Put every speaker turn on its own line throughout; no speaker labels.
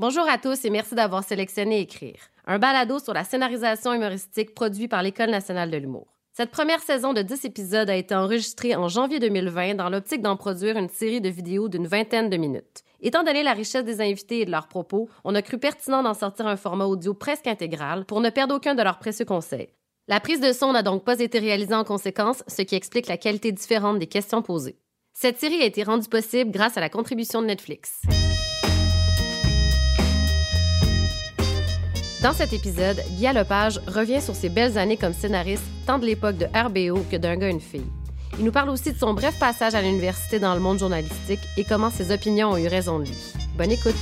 Bonjour à tous et merci d'avoir sélectionné Écrire, un balado sur la scénarisation humoristique produit par l'École nationale de l'humour. Cette première saison de 10 épisodes a été enregistrée en janvier 2020 dans l'optique d'en produire une série de vidéos d'une vingtaine de minutes. Étant donné la richesse des invités et de leurs propos, on a cru pertinent d'en sortir un format audio presque intégral pour ne perdre aucun de leurs précieux conseils. La prise de son n'a donc pas été réalisée en conséquence, ce qui explique la qualité différente des questions posées. Cette série a été rendue possible grâce à la contribution de Netflix. Dans cet épisode, Guy Lepage revient sur ses belles années comme scénariste, tant de l'époque de RBO que d'un gars et une fille. Il nous parle aussi de son bref passage à l'université dans le monde journalistique et comment ses opinions ont eu raison de lui. Bonne écoute!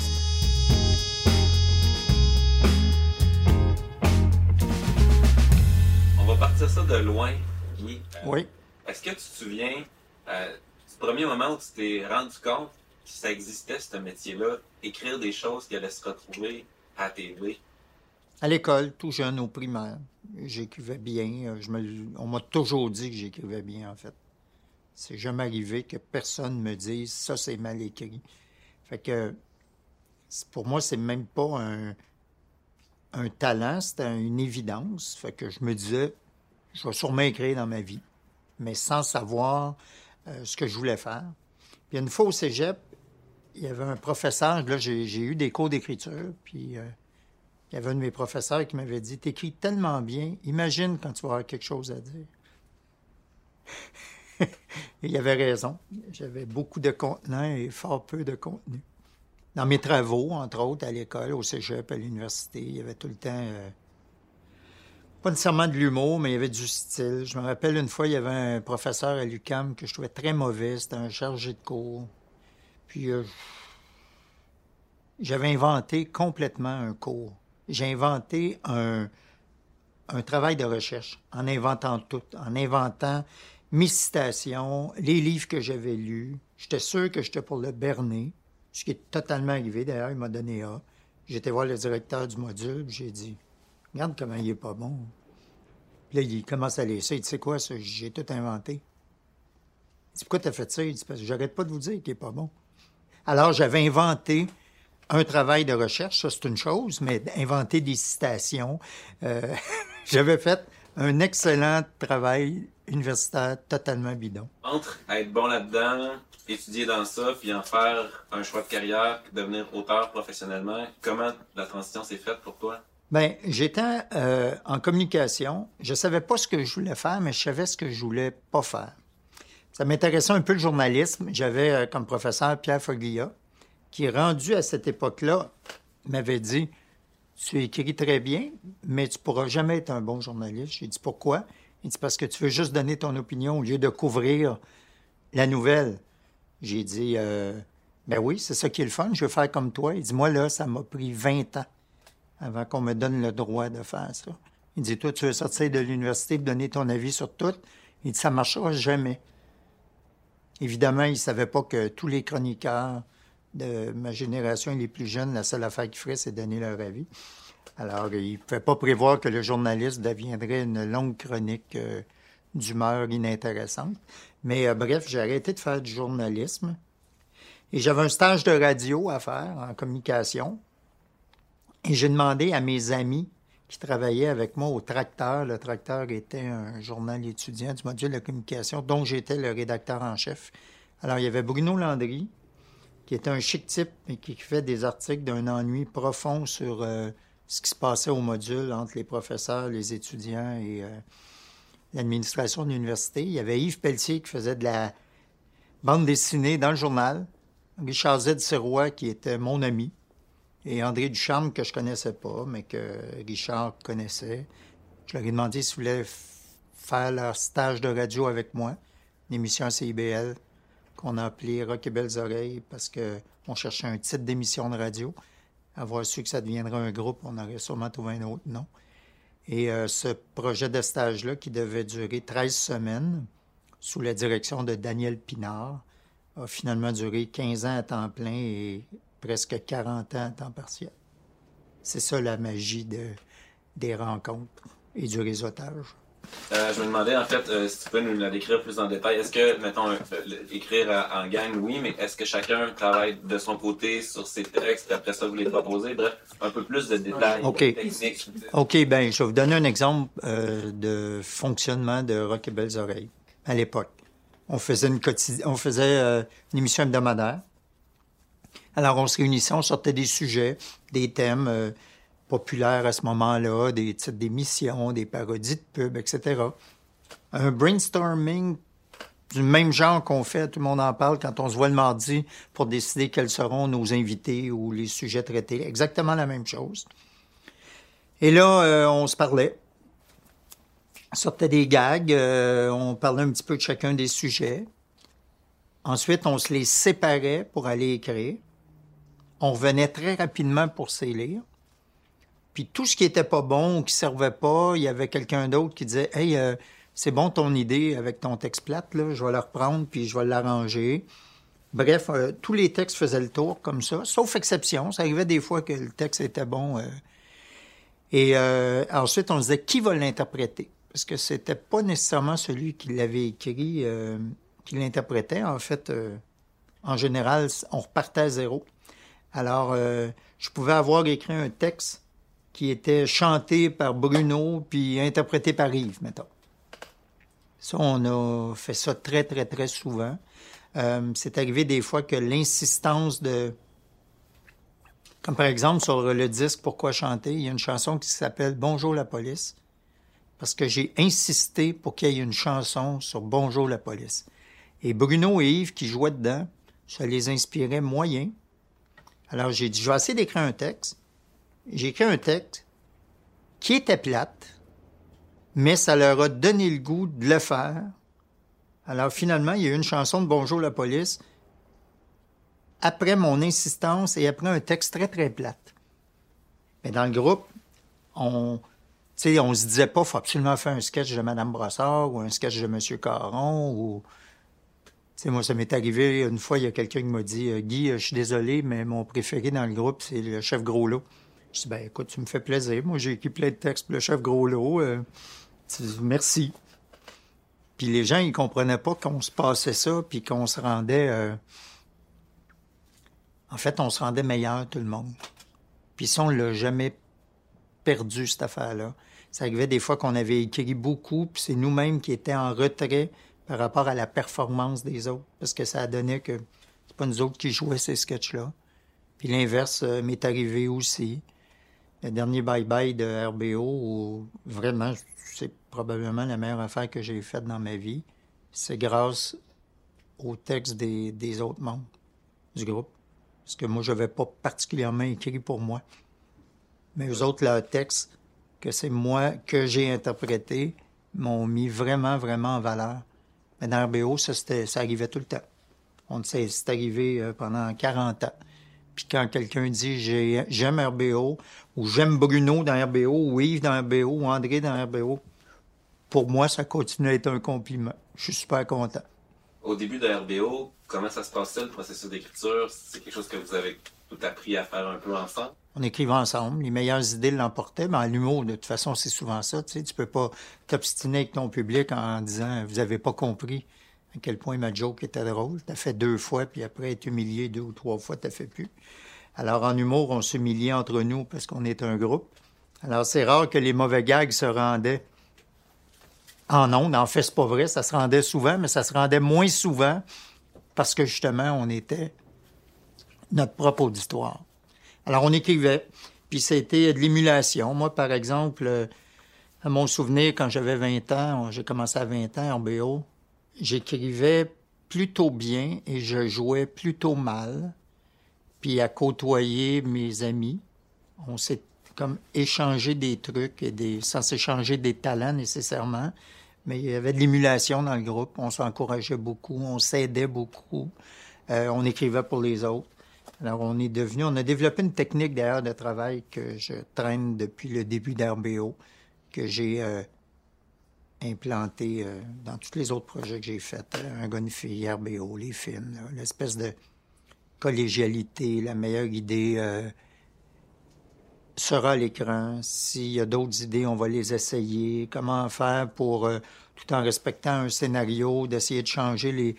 On va partir ça de loin, Guy. Euh,
Oui.
Est-ce que tu te souviens euh, du premier moment où tu t'es rendu compte que ça existait, ce métier-là, écrire des choses qui allaient se retrouver à la TV?
À l'école, tout jeune, au primaire, j'écrivais bien. Euh, Je me, on m'a toujours dit que j'écrivais bien, en fait. C'est jamais arrivé que personne me dise ça, c'est mal écrit. Fait que pour moi, c'est même pas un, un talent, c'était une évidence. Fait que je me disais, je vais sûrement écrire dans ma vie, mais sans savoir euh, ce que je voulais faire. Puis une fois au cégep, il y avait un professeur, là, j'ai eu des cours d'écriture, puis. euh, il y avait un de mes professeurs qui m'avait dit T'écris tellement bien, imagine quand tu vas avoir quelque chose à dire. il avait raison. J'avais beaucoup de contenant et fort peu de contenu. Dans mes travaux, entre autres, à l'école, au cégep, à l'université, il y avait tout le temps. euh, pas nécessairement de l'humour, mais il y avait du style. Je me rappelle une fois, il y avait un professeur à l'UCAM que je trouvais très mauvais. C'était un chargé de cours. Puis euh, j'avais inventé complètement un cours. J'ai inventé un, un travail de recherche en inventant tout, en inventant mes citations, les livres que j'avais lus. J'étais sûr que j'étais pour le berner, ce qui est totalement arrivé. D'ailleurs, il m'a donné A. J'étais voir le directeur du module, j'ai dit Regarde comment il est pas bon. Puis là, il commence à laisser. Il dit C'est quoi ça? J'ai tout inventé. Il dit Pourquoi t'as fait ça Il dit Parce que j'arrête pas de vous dire qu'il est pas bon. Alors, j'avais inventé un travail de recherche, ça c'est une chose, mais inventer des citations. euh, j'avais fait un excellent travail universitaire totalement bidon.
Entre être bon là-dedans, étudier dans ça, puis en faire un choix de carrière, devenir auteur professionnellement, comment la transition s'est faite pour toi?
Ben, j'étais euh, en communication. Je savais pas ce que je voulais faire, mais je savais ce que je voulais pas faire. Ça m'intéressait un peu le journalisme. J'avais euh, comme professeur Pierre Foglia, qui rendu à cette époque-là, m'avait dit Tu écris très bien, mais tu pourras jamais être un bon journaliste. J'ai dit Pourquoi? Il dit Parce que tu veux juste donner ton opinion au lieu de couvrir la nouvelle. J'ai dit euh, Ben oui, c'est ça qui est le fun, je veux faire comme toi. Il dit Moi, là, ça m'a pris 20 ans avant qu'on me donne le droit de faire ça. Il dit Toi, tu veux sortir de l'université et donner ton avis sur tout? Il dit Ça marchera jamais. Évidemment, il ne savait pas que tous les chroniqueurs de ma génération et les plus jeunes, la seule affaire qu'ils feraient, c'est donner leur avis. Alors, il ne pouvait pas prévoir que le journaliste deviendrait une longue chronique euh, d'humeur inintéressante. Mais euh, bref, j'ai arrêté de faire du journalisme. Et j'avais un stage de radio à faire en communication. Et j'ai demandé à mes amis qui travaillaient avec moi au Tracteur. Le Tracteur était un journal étudiant du module de communication dont j'étais le rédacteur en chef. Alors, il y avait Bruno Landry, qui était un chic type et qui fait des articles d'un ennui profond sur euh, ce qui se passait au module entre les professeurs, les étudiants et euh, l'administration de l'université. Il y avait Yves Pelletier qui faisait de la bande dessinée dans le journal. Richard Z. Sirois, qui était mon ami. Et André Ducharme, que je connaissais pas, mais que Richard connaissait. Je leur ai demandé s'ils voulaient faire leur stage de radio avec moi, une émission à CIBL qu'on a appelée Rock et Belles Oreilles parce qu'on cherchait un titre d'émission de radio. Avoir su que ça deviendrait un groupe, on aurait sûrement trouvé un autre nom. Et euh, ce projet de stage-là, qui devait durer 13 semaines, sous la direction de Daniel Pinard, a finalement duré 15 ans à temps plein et presque 40 ans à temps partiel. C'est ça la magie de, des rencontres et du réseautage.
Euh, je me demandais, en fait, euh, si tu peux nous la décrire plus en détail. Est-ce que, mettons, euh, écrire en gang, oui, mais est-ce que chacun travaille de son côté sur ses textes, et après ça, vous les proposez? Bref, un peu plus de détails
OK.
techniques.
OK, ben je vais vous donner un exemple de fonctionnement de Rock et Belles Oreilles à l'époque. On faisait une quotidi- on faisait une émission hebdomadaire. Alors on se réunissait, on sortait des sujets, des thèmes populaires à ce moment-là, des titres d'émissions, des parodies de pubs, etc. Un brainstorming du même genre qu'on fait, tout le monde en parle quand on se voit le mardi pour décider quels seront nos invités ou les sujets traités. Exactement la même chose. Et là, euh, on se parlait. On sortait des gags, euh, on parlait un petit peu de chacun des sujets. Ensuite, on se les séparait pour aller écrire. On revenait très rapidement pour se les lire. Puis tout ce qui était pas bon ou qui servait pas, il y avait quelqu'un d'autre qui disait Hey, euh, c'est bon ton idée avec ton texte plate, là, je vais le reprendre puis je vais l'arranger. Bref, euh, tous les textes faisaient le tour comme ça, sauf exception. Ça arrivait des fois que le texte était bon. euh, et ensuite, on se disait qui va l'interpréter? Parce que c'était pas nécessairement celui qui l'avait écrit qui l'interprétait. En fait, en général, on repartait à zéro. Alors, je pouvais avoir écrit un texte qui était chanté par Bruno puis interprété par Yves, mettons. Ça, on a fait ça très, très, très souvent. Euh, c'est arrivé des fois que l'insistance de... Comme par exemple sur le disque Pourquoi chanter, il y a une chanson qui s'appelle Bonjour la police, parce que j'ai insisté pour qu'il y ait une chanson sur Bonjour la police. Et Bruno et Yves qui jouaient dedans, ça les inspirait moyen. Alors j'ai dit, je vais essayer d'écrire un texte. J'ai écrit un texte qui était plate, mais ça leur a donné le goût de le faire. Alors finalement, il y a eu une chanson de Bonjour la police après mon insistance et après un texte très très plate. Mais dans le groupe, on on se disait pas, faut absolument faire un sketch de Madame Brossard ou un sketch de Monsieur Caron ou sais, moi, ça m'est arrivé une fois, il y a quelqu'un qui m'a dit euh, Guy, euh, je suis désolé, mais mon préféré dans le groupe, c'est le chef Gros-Lot. Je dis, ben écoute, tu me fais plaisir. Moi, j'ai écrit plein de textes pour le chef Gros-Lot. Euh, merci. Puis les gens, ils comprenaient pas qu'on se passait ça, puis qu'on se rendait. euh, En fait, on se rendait meilleur, tout le monde. Puis ça, on l'a jamais perdu, cette affaire-là. Ça arrivait des fois qu'on avait écrit beaucoup, puis c'est nous-mêmes qui étions en retrait par rapport à la performance des autres. Parce que ça donné que c'est pas nous autres qui jouaient ces sketchs-là. Puis l'inverse euh, m'est arrivé aussi. Le dernier bye-bye de RBO, où vraiment, c'est probablement la meilleure affaire que j'ai faite dans ma vie. C'est grâce au texte des, autres membres du groupe. Parce que moi, je n'avais pas particulièrement écrit pour moi. Mais eux autres, leur texte, que c'est moi que j'ai interprété, m'ont mis vraiment, vraiment en valeur. Mais dans RBO, ça, ça arrivait tout le temps. On sait, c'est arrivé euh, pendant 40 ans. Puis quand quelqu'un dit j'ai- j'aime RBO, ou j'aime Bruno dans RBO, ou Yves dans RBO, ou André dans RBO, pour moi, ça continue à être un compliment. Je suis super content.
Au début de RBO, comment ça se passait le processus d'écriture? C'est quelque chose que vous avez tout appris à faire un peu ensemble?
On écrivait ensemble, les meilleures idées l'emportaient, mais en l'humour, de toute façon, c'est souvent ça. Tu sais, tu peux pas t'obstiner avec ton public en disant vous avez pas compris à quel point ma joke était drôle. T'as fait deux fois, puis après être humilié deux ou trois fois, t'as fait plus. Alors en humour, on s'humiliait entre nous parce qu'on est un groupe. Alors c'est rare que les mauvais gags se rendaient en ondes. En fait, c'est pas vrai, ça se rendait souvent, mais ça se rendait moins souvent parce que justement, on était notre propre auditoire. Alors, on écrivait, puis c'était de l'émulation. Moi, par exemple, euh, à mon souvenir, quand j'avais 20 ans, j'ai commencé à 20 ans en BO, j'écrivais plutôt bien et je jouais plutôt mal. Puis à côtoyer mes amis, on s'est comme échangé des trucs et des, sans s'échanger des talents nécessairement, mais il y avait de l'émulation dans le groupe. On s'encourageait beaucoup, on s'aidait beaucoup, euh, on écrivait pour les autres. Alors, on est devenu, on a développé une technique d'ailleurs de travail que je traîne depuis le début d'RBO, que j'ai euh, implanté euh, dans tous les autres projets que j'ai faits. Euh, un gars, une fille, RBO, les films, l'espèce de collégialité, la meilleure idée, euh, sera à l'écran. S'il y a d'autres idées, on va les essayer. Comment faire pour, euh, tout en respectant un scénario, d'essayer de changer les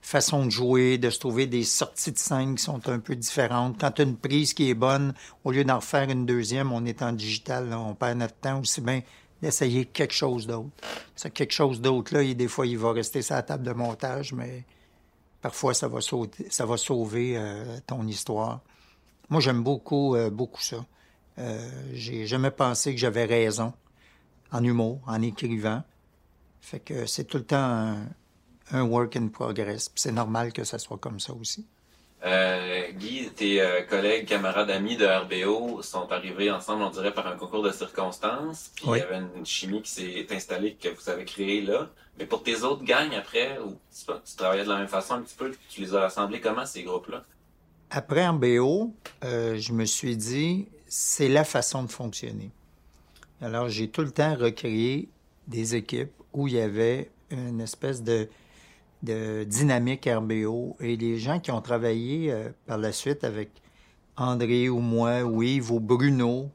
façons de jouer, de se trouver des sorties de scène qui sont un peu différentes. Quand une prise qui est bonne, au lieu d'en refaire une deuxième, on est en digital, on perd notre temps aussi bien d'essayer quelque chose d'autre. Ça, quelque chose d'autre, là, des fois, il va rester sur la table de montage, mais parfois, ça va, sauver euh, ton histoire. Moi, j'aime beaucoup, euh, beaucoup ça. Euh, j'ai jamais pensé que j'avais raison en humour, en écrivant. Fait que c'est tout le temps un work in progress. C'est normal que ça soit comme ça aussi.
Euh, Guy, tes euh, collègues, camarades, amis de RBO sont arrivés ensemble, on dirait, par un concours de circonstances. Puis il y avait une chimie qui s'est installée que vous avez créée là. Mais pour tes autres gangs après, où tu, tu, travaillais de la même façon un petit peu, tu les as assemblés comment ces groupes-là?
Après RBO, euh, je me suis dit, c'est la façon de fonctionner. Alors j'ai tout le temps recréé des équipes où il y avait une espèce de de Dynamique RBO et les gens qui ont travaillé euh, par la suite avec André ou moi ou Yves ou Bruno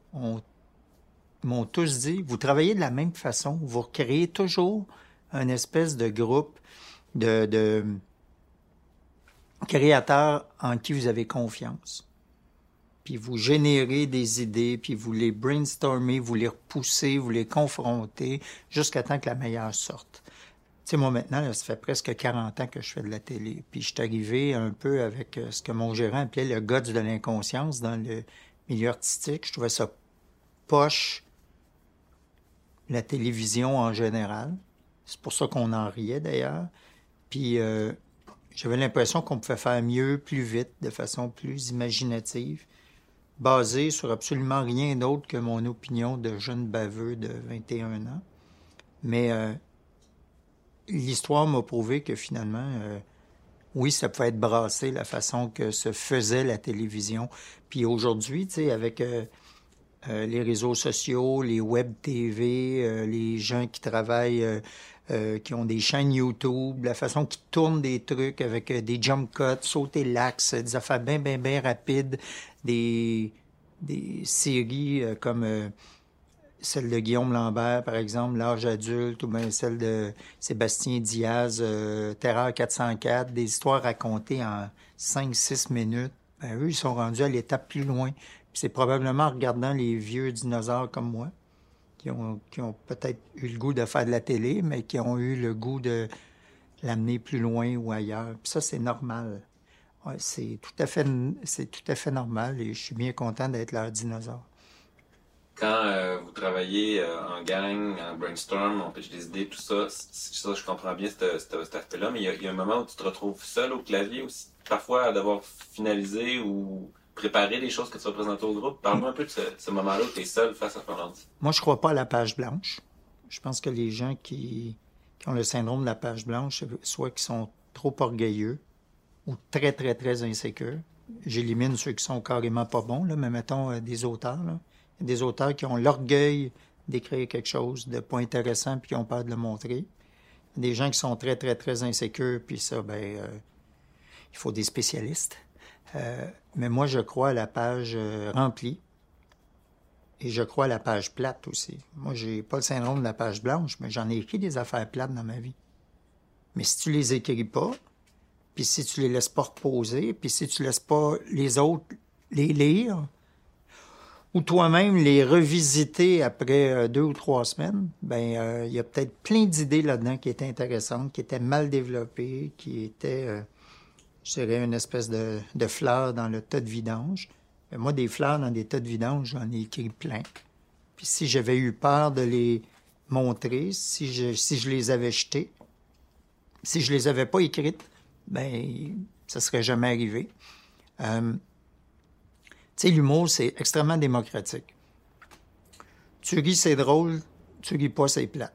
m'ont tous dit, vous travaillez de la même façon, vous recréez toujours un espèce de groupe de, de créateurs en qui vous avez confiance. Puis vous générez des idées, puis vous les brainstormez, vous les repoussez, vous les confrontez jusqu'à temps que la meilleure sorte sais, moi maintenant, ça fait presque 40 ans que je fais de la télé. Puis je suis arrivé un peu avec euh, ce que mon gérant appelait le guts de l'inconscience dans le milieu artistique. Je trouvais ça poche, la télévision en général. C'est pour ça qu'on en riait d'ailleurs. Puis euh, j'avais l'impression qu'on pouvait faire mieux, plus vite, de façon plus imaginative, basée sur absolument rien d'autre que mon opinion de jeune baveux de 21 ans. Mais euh, l'histoire m'a prouvé que finalement, euh, oui, ça pouvait être brassé la façon que se faisait la télévision. Puis aujourd'hui, tu sais, avec euh, euh, les réseaux sociaux, les web TV, les gens qui travaillent, qui ont des chaînes YouTube, la façon qu'ils tournent des trucs avec des jump cuts, sauter l'axe, des affaires bien, bien, bien rapides, des, des séries comme celle de Guillaume Lambert, par exemple, L'âge adulte, ou bien celle de Sébastien Diaz, euh, Terreur 404, des histoires racontées en 5-6 minutes. Ben, eux, ils sont rendus à l'étape plus loin. c'est probablement en regardant les vieux dinosaures comme moi, qui ont, qui ont peut-être eu le goût de faire de la télé, mais qui ont eu le goût de l'amener plus loin ou ailleurs. Puis ça, c'est normal. C'est tout à fait c'est tout à fait normal et je suis bien content d'être leur dinosaure
quand euh, vous travaillez euh, en gang, en brainstorm, on pitch des idées, tout ça, ça je comprends bien cet, aspect-là, mais il y, a, un moment où tu te retrouves seul au clavier aussi, parfois à devoir finaliser ou préparer les choses que tu vas présenter au groupe. Parle-moi un peu de ce, moment-là où tu es seul face à ton.
Moi, je crois pas à la page blanche. Je pense que les gens qui, ont le syndrome de la page blanche, soit qui sont trop orgueilleux ou très, très, très insécures. J'élimine ceux qui sont carrément pas bons, là, mais mettons euh, des auteurs. Des auteurs qui ont l'orgueil d'écrire quelque chose de pas intéressant puis qui ont peur de le montrer. Des gens qui sont très, très, très insécures, puis ça, ben, euh, il faut des spécialistes. Euh, mais moi, je crois à la page euh, remplie et je crois à la page plate aussi. Moi, j'ai pas le syndrome de la page blanche, mais j'en ai écrit des affaires plates dans ma vie. Mais si tu les écris pas, puis si tu les laisses pas reposer, puis si tu laisses pas les autres les lire, ou toi-même les revisiter après euh, deux ou trois semaines, ben euh, il y a peut-être plein d'idées là-dedans qui étaient intéressantes, qui étaient mal développées, qui étaient, euh, je dirais, une espèce de, de fleurs dans le tas de vidange. Moi, des fleurs dans des tas de vidange, j'en ai écrit plein. Puis si j'avais eu peur de les montrer, si je, si je les avais jetées, si je les avais pas écrites, ben ça serait jamais arrivé. Tu sais, l'humour, c'est extrêmement démocratique. Tu ris, c'est drôle. Tu ris pas, c'est plate.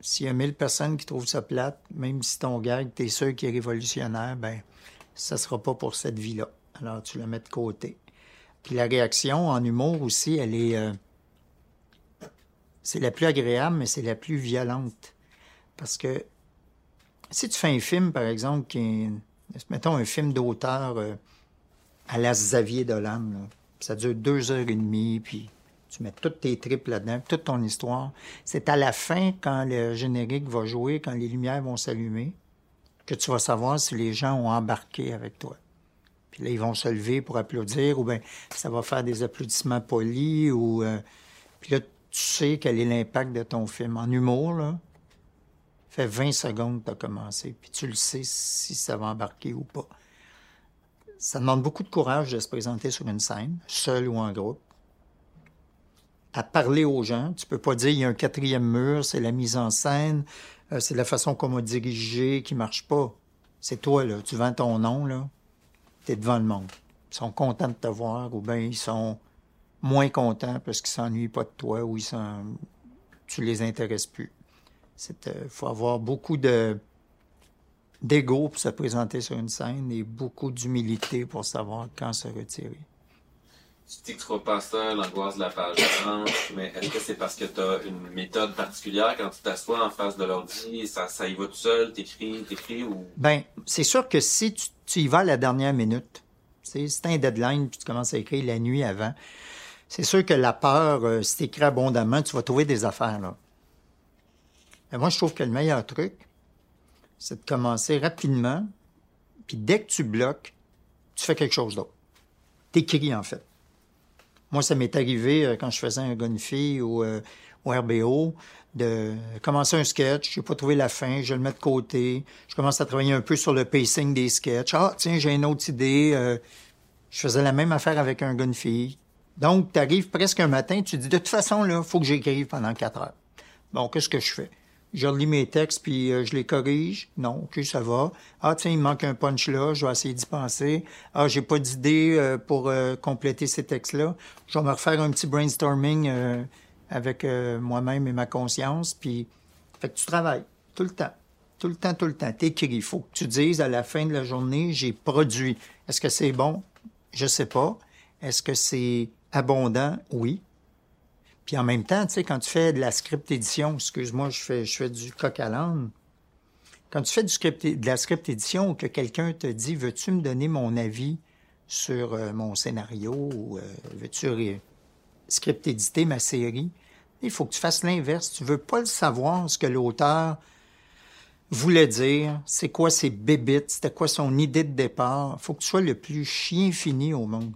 S'il y a mille personnes qui trouvent ça plate, même si ton gag, t'es sûr qu'il est révolutionnaire, ben, ça sera pas pour cette vie-là. Alors, tu le mets de côté. Puis la réaction en humour aussi, elle est... Euh, c'est la plus agréable, mais c'est la plus violente. Parce que si tu fais un film, par exemple, qui est, mettons un film d'auteur... Euh, à la Xavier Dolan. Ça dure deux heures et demie, puis Tu mets toutes tes tripes là-dedans, toute ton histoire. C'est à la fin, quand le générique va jouer, quand les lumières vont s'allumer, que tu vas savoir si les gens ont embarqué avec toi. Puis là, ils vont se lever pour applaudir, ou bien ça va faire des applaudissements polis, ou... euh, puis là, tu sais quel est l'impact de ton film. En humour, là, fait 20 secondes que tu as commencé, puis tu le sais si ça va embarquer ou pas. Ça demande beaucoup de courage de se présenter sur une scène, seul ou en groupe, à parler aux gens. Tu peux pas dire il y a un quatrième mur, c'est la mise en scène, euh, c'est la façon qu'on m'a dirigé qui marche pas. C'est toi, là. Tu vends ton nom, là. Tu es devant le monde. Ils sont contents de te voir ou bien ils sont moins contents parce qu'ils s'ennuient pas de toi ou ils sont... tu les intéresses plus. Il faut avoir beaucoup de d'ego pour se présenter sur une scène et beaucoup d'humilité pour savoir quand se retirer.
Tu dis que tu pas ça, l'angoisse de la page blanche, mais est-ce que c'est parce que tu as une méthode particulière quand tu t'assois en face de l'ordi, ça, ça y va tout seul, t'écris, t'écris ou...
Ben, c'est sûr que si tu, tu y vas à la dernière minute, tu t'as un deadline puis tu commences à écrire la nuit avant, c'est sûr que la peur, euh, si t'écris abondamment, tu vas trouver des affaires, là. Mais moi, je trouve que le meilleur truc, c'est de commencer rapidement, puis dès que tu bloques, tu fais quelque chose d'autre. T'écris, en fait. Moi, ça m'est arrivé euh, quand je faisais un gunfi ou euh, au RBO de commencer un sketch, j'ai pas trouvé la fin, je le mets de côté, je commence à travailler un peu sur le pacing des sketchs. Ah, tiens, j'ai une autre idée. euh, je faisais la même affaire avec un gunfi. Donc, tu arrives presque un matin, tu dis, de toute façon, là, faut que j'écrive pendant quatre heures. Bon, qu'est-ce que je fais? Je relis mes textes, puis euh, je les corrige. Non, OK, ça va. Ah, tiens, il manque un punch là, je vais essayer d'y penser. Ah, j'ai pas d'idée euh, pour euh, compléter ces textes-là. Je vais me refaire un petit brainstorming avec moi-même et ma conscience, puis... Fait que tu travailles tout le temps. Tout le temps, tout le temps. T'écris. Il faut que tu dises à la fin de la journée, j'ai produit. Est-ce que c'est bon? Je sais pas. Est-ce que c'est abondant? Oui. Puis en même temps, tu sais, quand tu fais de la script édition, excuse-moi, je fais, du coq à l'âne. Quand tu fais du script, de la script édition ou que quelqu'un te dit, veux-tu me donner mon avis sur euh, mon scénario ou euh, veux-tu script éditer ma série? Il faut que tu fasses l'inverse. Tu veux pas le savoir ce que l'auteur voulait dire, c'est quoi ses bébites, c'était quoi son idée de départ? faut que tu sois le plus chien fini au monde.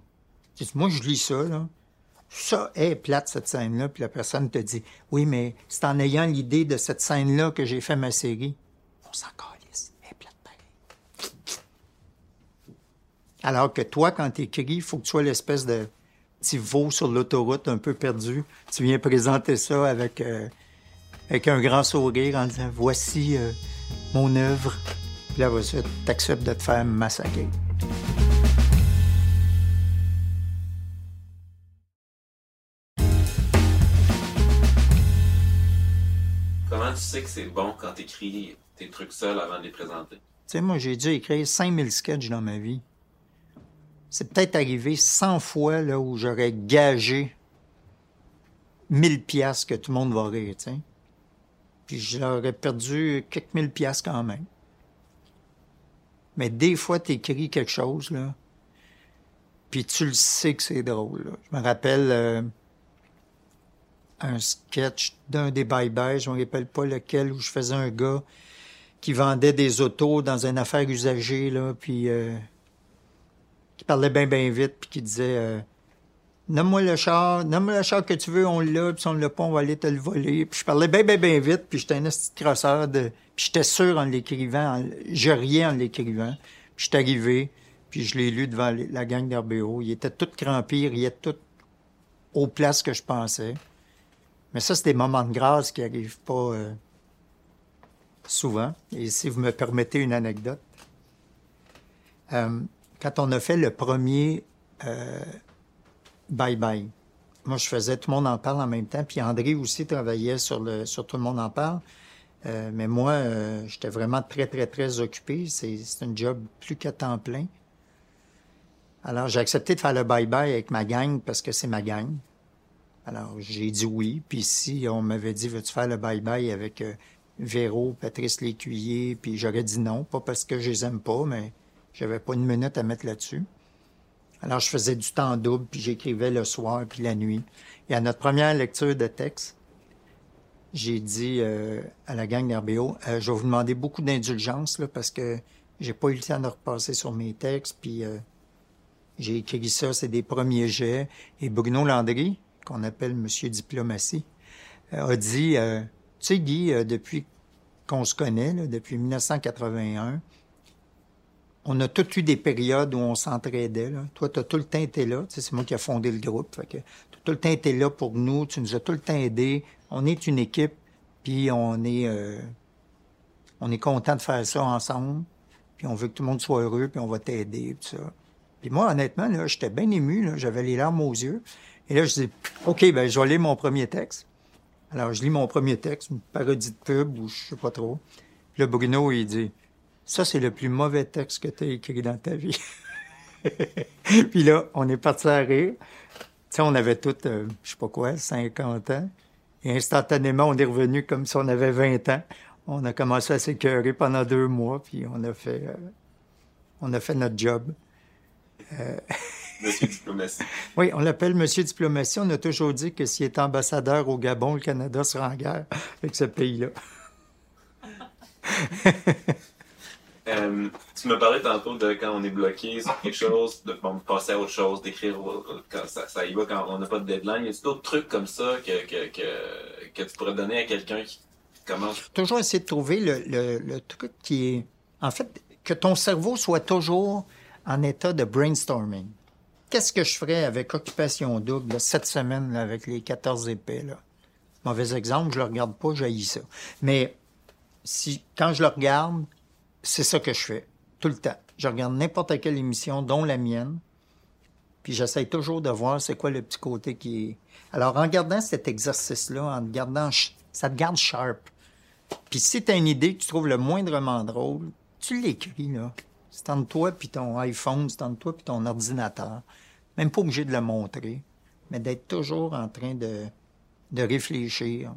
Moi, je lis ça, là. Ça est plate, cette scène-là. Puis la personne te dit, oui, mais c'est en ayant l'idée de cette scène-là que j'ai fait ma série. On s'en calisse. Elle est plate pareil. Alors que toi, quand tu écris, il faut que tu sois l'espèce de petit veau sur l'autoroute un peu perdu. Tu viens présenter ça avec, euh, avec un grand sourire en disant Voici euh, mon œuvre. Puis là, tu acceptes de te faire massacrer.
Sais que c'est bon quand t'écris tes trucs seuls avant de les présenter?
Tu sais, moi, j'ai dû écrire 5000 sketchs dans ma vie. C'est peut-être arrivé 100 fois là, où j'aurais gagé 1000 piastres que tout le monde va rire, tu. Puis j'aurais perdu quelques mille piastres quand même. Mais des fois, tu écris quelque chose, là, puis tu le sais que c'est drôle. là. Je me rappelle euh, un sketch d'un des bye-bye, je me rappelle pas lequel, où je faisais un gars qui vendait des autos dans une affaire usagée, là, puis euh, qui parlait bien, bien vite, puis qui disait euh, Nomme-moi le char, nomme-moi le char que tu veux, on l'a, puis si on l'a pas, on va aller te le voler. Puis je parlais bien, bien, bien vite, puis j'étais un petit crosseur de. Puis j'étais sûr en l'écrivant, en- je riais en l'écrivant. Puis j'étais arrivé, puis je l'ai lu devant la gang d'RBO. Il était tout crampé, il riait tout aux places que je pensais. Mais ça, c'est des moments de grâce qui arrivent pas euh, souvent. Et si vous me permettez une anecdote, euh, quand on a fait le premier euh, Bye Bye, moi je faisais Tout le monde en parle en même temps, puis André aussi travaillait sur, le, sur Tout le monde en parle. Mais moi, j'étais vraiment très, très, très occupé. C'est un job plus qu'à temps plein. Alors, j'ai accepté de faire le bye-bye avec ma gang parce que c'est ma gang. Alors, j'ai dit oui. Puis si on m'avait dit, veux-tu faire le bye-bye avec euh, Véro, Patrice Lécuyer, puis j'aurais dit non, pas parce que je les aime pas, mais j'avais pas une minute à mettre là-dessus. Alors, je faisais du temps double, puis j'écrivais le soir, puis la nuit. Et à notre première lecture de texte, j'ai dit euh, à la gang d'RBO, euh, je vais vous demander beaucoup d'indulgence, là, parce que j'ai pas eu le temps de repasser sur mes textes, puis j'ai écrit ça, c'est des premiers jets. Et Bruno Landry, qu'on appelle Monsieur Diplomatie, euh, a dit, euh, tu sais, Guy, euh, depuis qu'on se connaît, depuis 1981, on a tous eu des périodes où on s'entraidait. Toi, tu as tout le temps été là. Tu c'est moi qui ai fondé le groupe. Que t'as tout le temps été là pour nous. Tu nous as tout le temps aidés. On est une équipe, puis on est, on est content de faire ça ensemble. Puis on veut que tout le monde soit heureux, puis on va t'aider, tout ça. Puis moi, honnêtement, j'étais bien ému. J'avais les larmes aux yeux. Et là, je dis, OK, ben, je vais lire mon premier texte. Alors, je lis mon premier texte, une parodie de pub ou je sais pas trop. Puis là, Bruno, il dit, ça, c'est le plus mauvais texte que tu as écrit dans ta vie. Puis là, on est parti à rire. Tu sais, on avait tous, euh, je sais pas quoi, 50 ans. Et instantanément, on est revenu comme si on avait 20 ans. On a commencé à s'écœurer pendant deux mois, puis on a fait, euh, on a fait notre job.
Monsieur Diplomatie.
Oui, on l'appelle Monsieur Diplomatie. On a toujours dit que s'il est ambassadeur au Gabon, le Canada sera en guerre avec ce pays-là.
Euh, tu me parlais tantôt de quand on est bloqué sur quelque chose, de bon, passer à autre chose, d'écrire quand ça, ça y va quand on n'a pas de deadline. Y a d'autres trucs comme ça que, que, que, que tu pourrais donner à quelqu'un qui commence?
Toujours essayer de trouver le, le- le truc qui est... En fait, que ton cerveau soit toujours en état de brainstorming. Qu'est-ce que je ferais avec Occupation Double cette semaine avec les 14 épées? Là? Mauvais exemple, je le regarde pas, j'haïs ça. Mais si, quand je le regarde, c'est ça que je fais, tout le temps. Je regarde n'importe quelle émission, dont la mienne, puis j'essaie toujours de voir c'est quoi le petit côté qui est... Alors, en regardant cet exercice-là, en te gardant... ch- Ça te garde sharp. Puis si tu as une idée que tu trouves le moindrement drôle, tu l'écris, là. C'est entre toi puis ton iPhone, c'est entre toi puis ton ordinateur. Même pas obligé de le montrer, mais d'être toujours en train de, de réfléchir.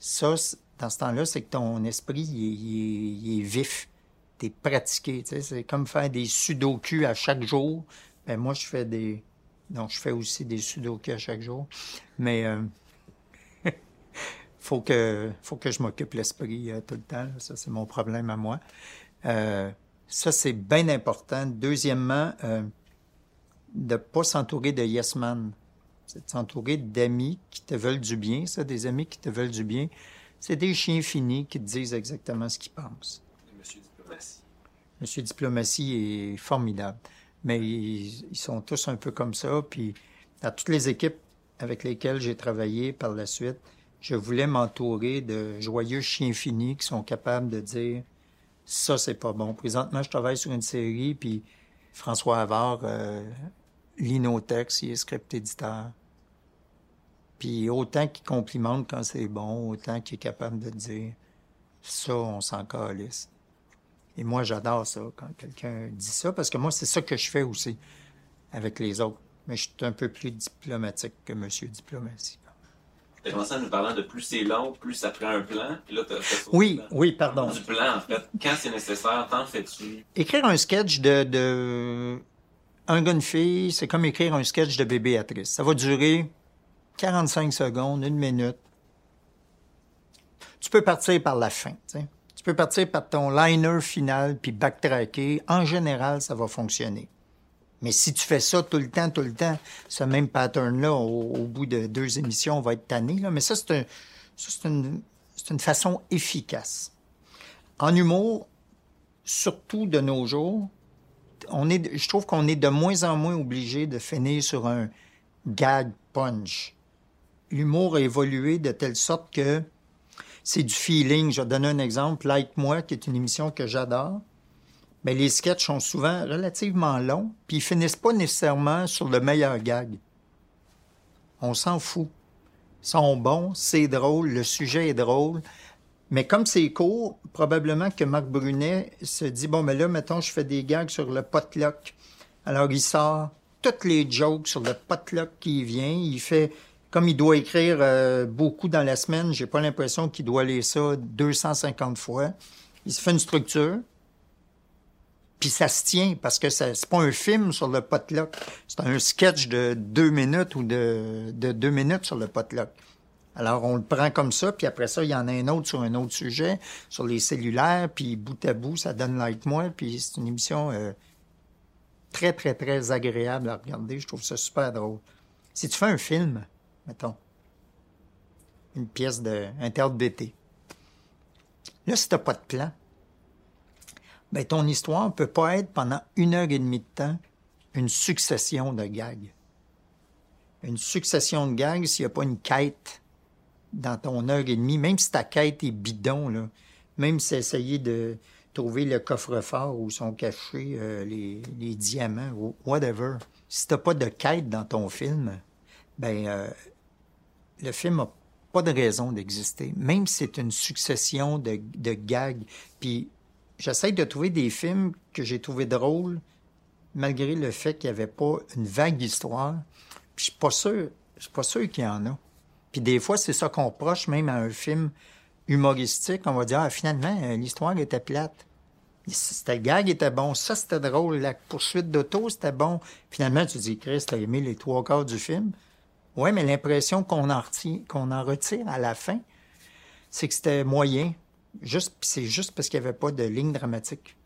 Ça, dans ce temps-là, c'est que ton esprit, il est, vif. T'es pratiqué. C'est comme faire des sudoku à chaque jour. Ben, moi, je fais des... Donc, je fais aussi des sudoku à chaque jour. Mais... euh, faut que faut que je m'occupe l'esprit euh, tout le temps. Ça, c'est mon problème à moi. Euh, ça, c'est bien important. Deuxièmement, euh, de pas s'entourer de yes man. C'est de s'entourer d'amis qui te veulent du bien. Ça, des amis qui te veulent du bien. C'est des chiens finis qui te disent exactement ce qu'ils pensent.
Monsieur Diplomatie.
Monsieur Diplomatie est formidable. Mais ils, ils sont tous un peu comme ça. Puis, dans toutes les équipes avec lesquelles j'ai travaillé par la suite, je voulais m'entourer de joyeux chiens finis qui sont capables de dire ça, c'est pas bon. Présentement, je travaille sur une série, puis François Havard euh, lit nos textes, il est script éditeur. Puis autant qu'il complimente quand c'est bon, autant qu'il est capable de dire ça, on s'en calisse. Et moi, j'adore ça quand quelqu'un dit ça, parce que moi, c'est ça que je fais aussi avec les autres. Mais je suis un peu plus diplomatique que Monsieur Diplomatie.
Tu as commencé en nous parlant de plus c'est long, plus ça prend un plan. Puis là, tu as fait
Oui, oui, pardon.
Du plan, en fait. Quand c'est nécessaire, t'en fais-tu?
Écrire un sketch de, de un gars, une fille, c'est comme écrire un sketch de bébé Béatrice. Ça va durer 45 secondes, une minute. Tu peux partir par la fin, tu sais. Tu peux partir par ton liner final puis backtracker. En général, ça va fonctionner. Mais si tu fais ça tout le temps, tout le temps, ce même pattern-là, au, bout de deux émissions, on va être tanné. Mais ça, c'est une façon efficace. En humour, surtout de nos jours, on est, je trouve qu'on est de moins en moins obligé de finir sur un gag punch. L'humour a évolué de telle sorte que c'est du feeling. Je vais donner un exemple. Like Moi, qui est une émission que j'adore. Mais les sketchs sont souvent relativement longs, puis ils finissent pas nécessairement sur le meilleur gag. On s'en fout. Ils sont bons, c'est drôle, le sujet est drôle. Mais comme c'est court, probablement que Marc Brunet se dit bon, mais là, mettons, je fais des gags sur le potluck. Alors, il sort toutes les jokes sur le potluck qui vient. Il fait, comme il doit écrire euh, beaucoup dans la semaine, j'ai pas l'impression qu'il doit lire ça 250 fois. Il se fait une structure. Puis ça se tient parce que c'est pas un film sur le potluck. C'est un sketch de deux minutes ou de, de deux minutes sur le potluck. Alors, on le prend comme ça, puis après ça, il y en a un autre sur un autre sujet, sur les cellulaires, puis bout à bout, ça donne Like Moi, puis c'est une émission euh, très, très, très agréable à regarder. Je trouve ça super drôle. Si tu fais un film, mettons, une pièce de, un là, si t'as pas de plan, ben, ton histoire peut pas être pendant une heure et demie de temps une succession de gags. Une succession de gags s'il n'y a pas une quête dans ton heure et demie, même si ta quête est bidon, même si essayer de trouver le coffre-fort où sont cachés euh, les, diamants ou whatever, si t'as pas de quête dans ton film, ben euh, le film a pas de raison d'exister, même si c'est une succession de, de gags. Puis j'essaie de trouver des films que j'ai trouvé drôles, malgré le fait qu'il n'y avait pas une vague histoire. Puis je suis pas sûr, je suis pas sûr qu'il y en a. Puis des fois, c'est ça qu'on proche même à un film humoristique. On va dire, ah, finalement, l'histoire était plate. C'était gag était bon, ça c'était drôle, la poursuite d'auto c'était bon. Finalement, tu dis, Chris, t'as aimé les trois quarts du film. Ouais, mais l'impression qu'on en retire à la fin, c'est que c'était moyen. Juste, c'est juste parce qu'il n'y avait pas de ligne dramatique.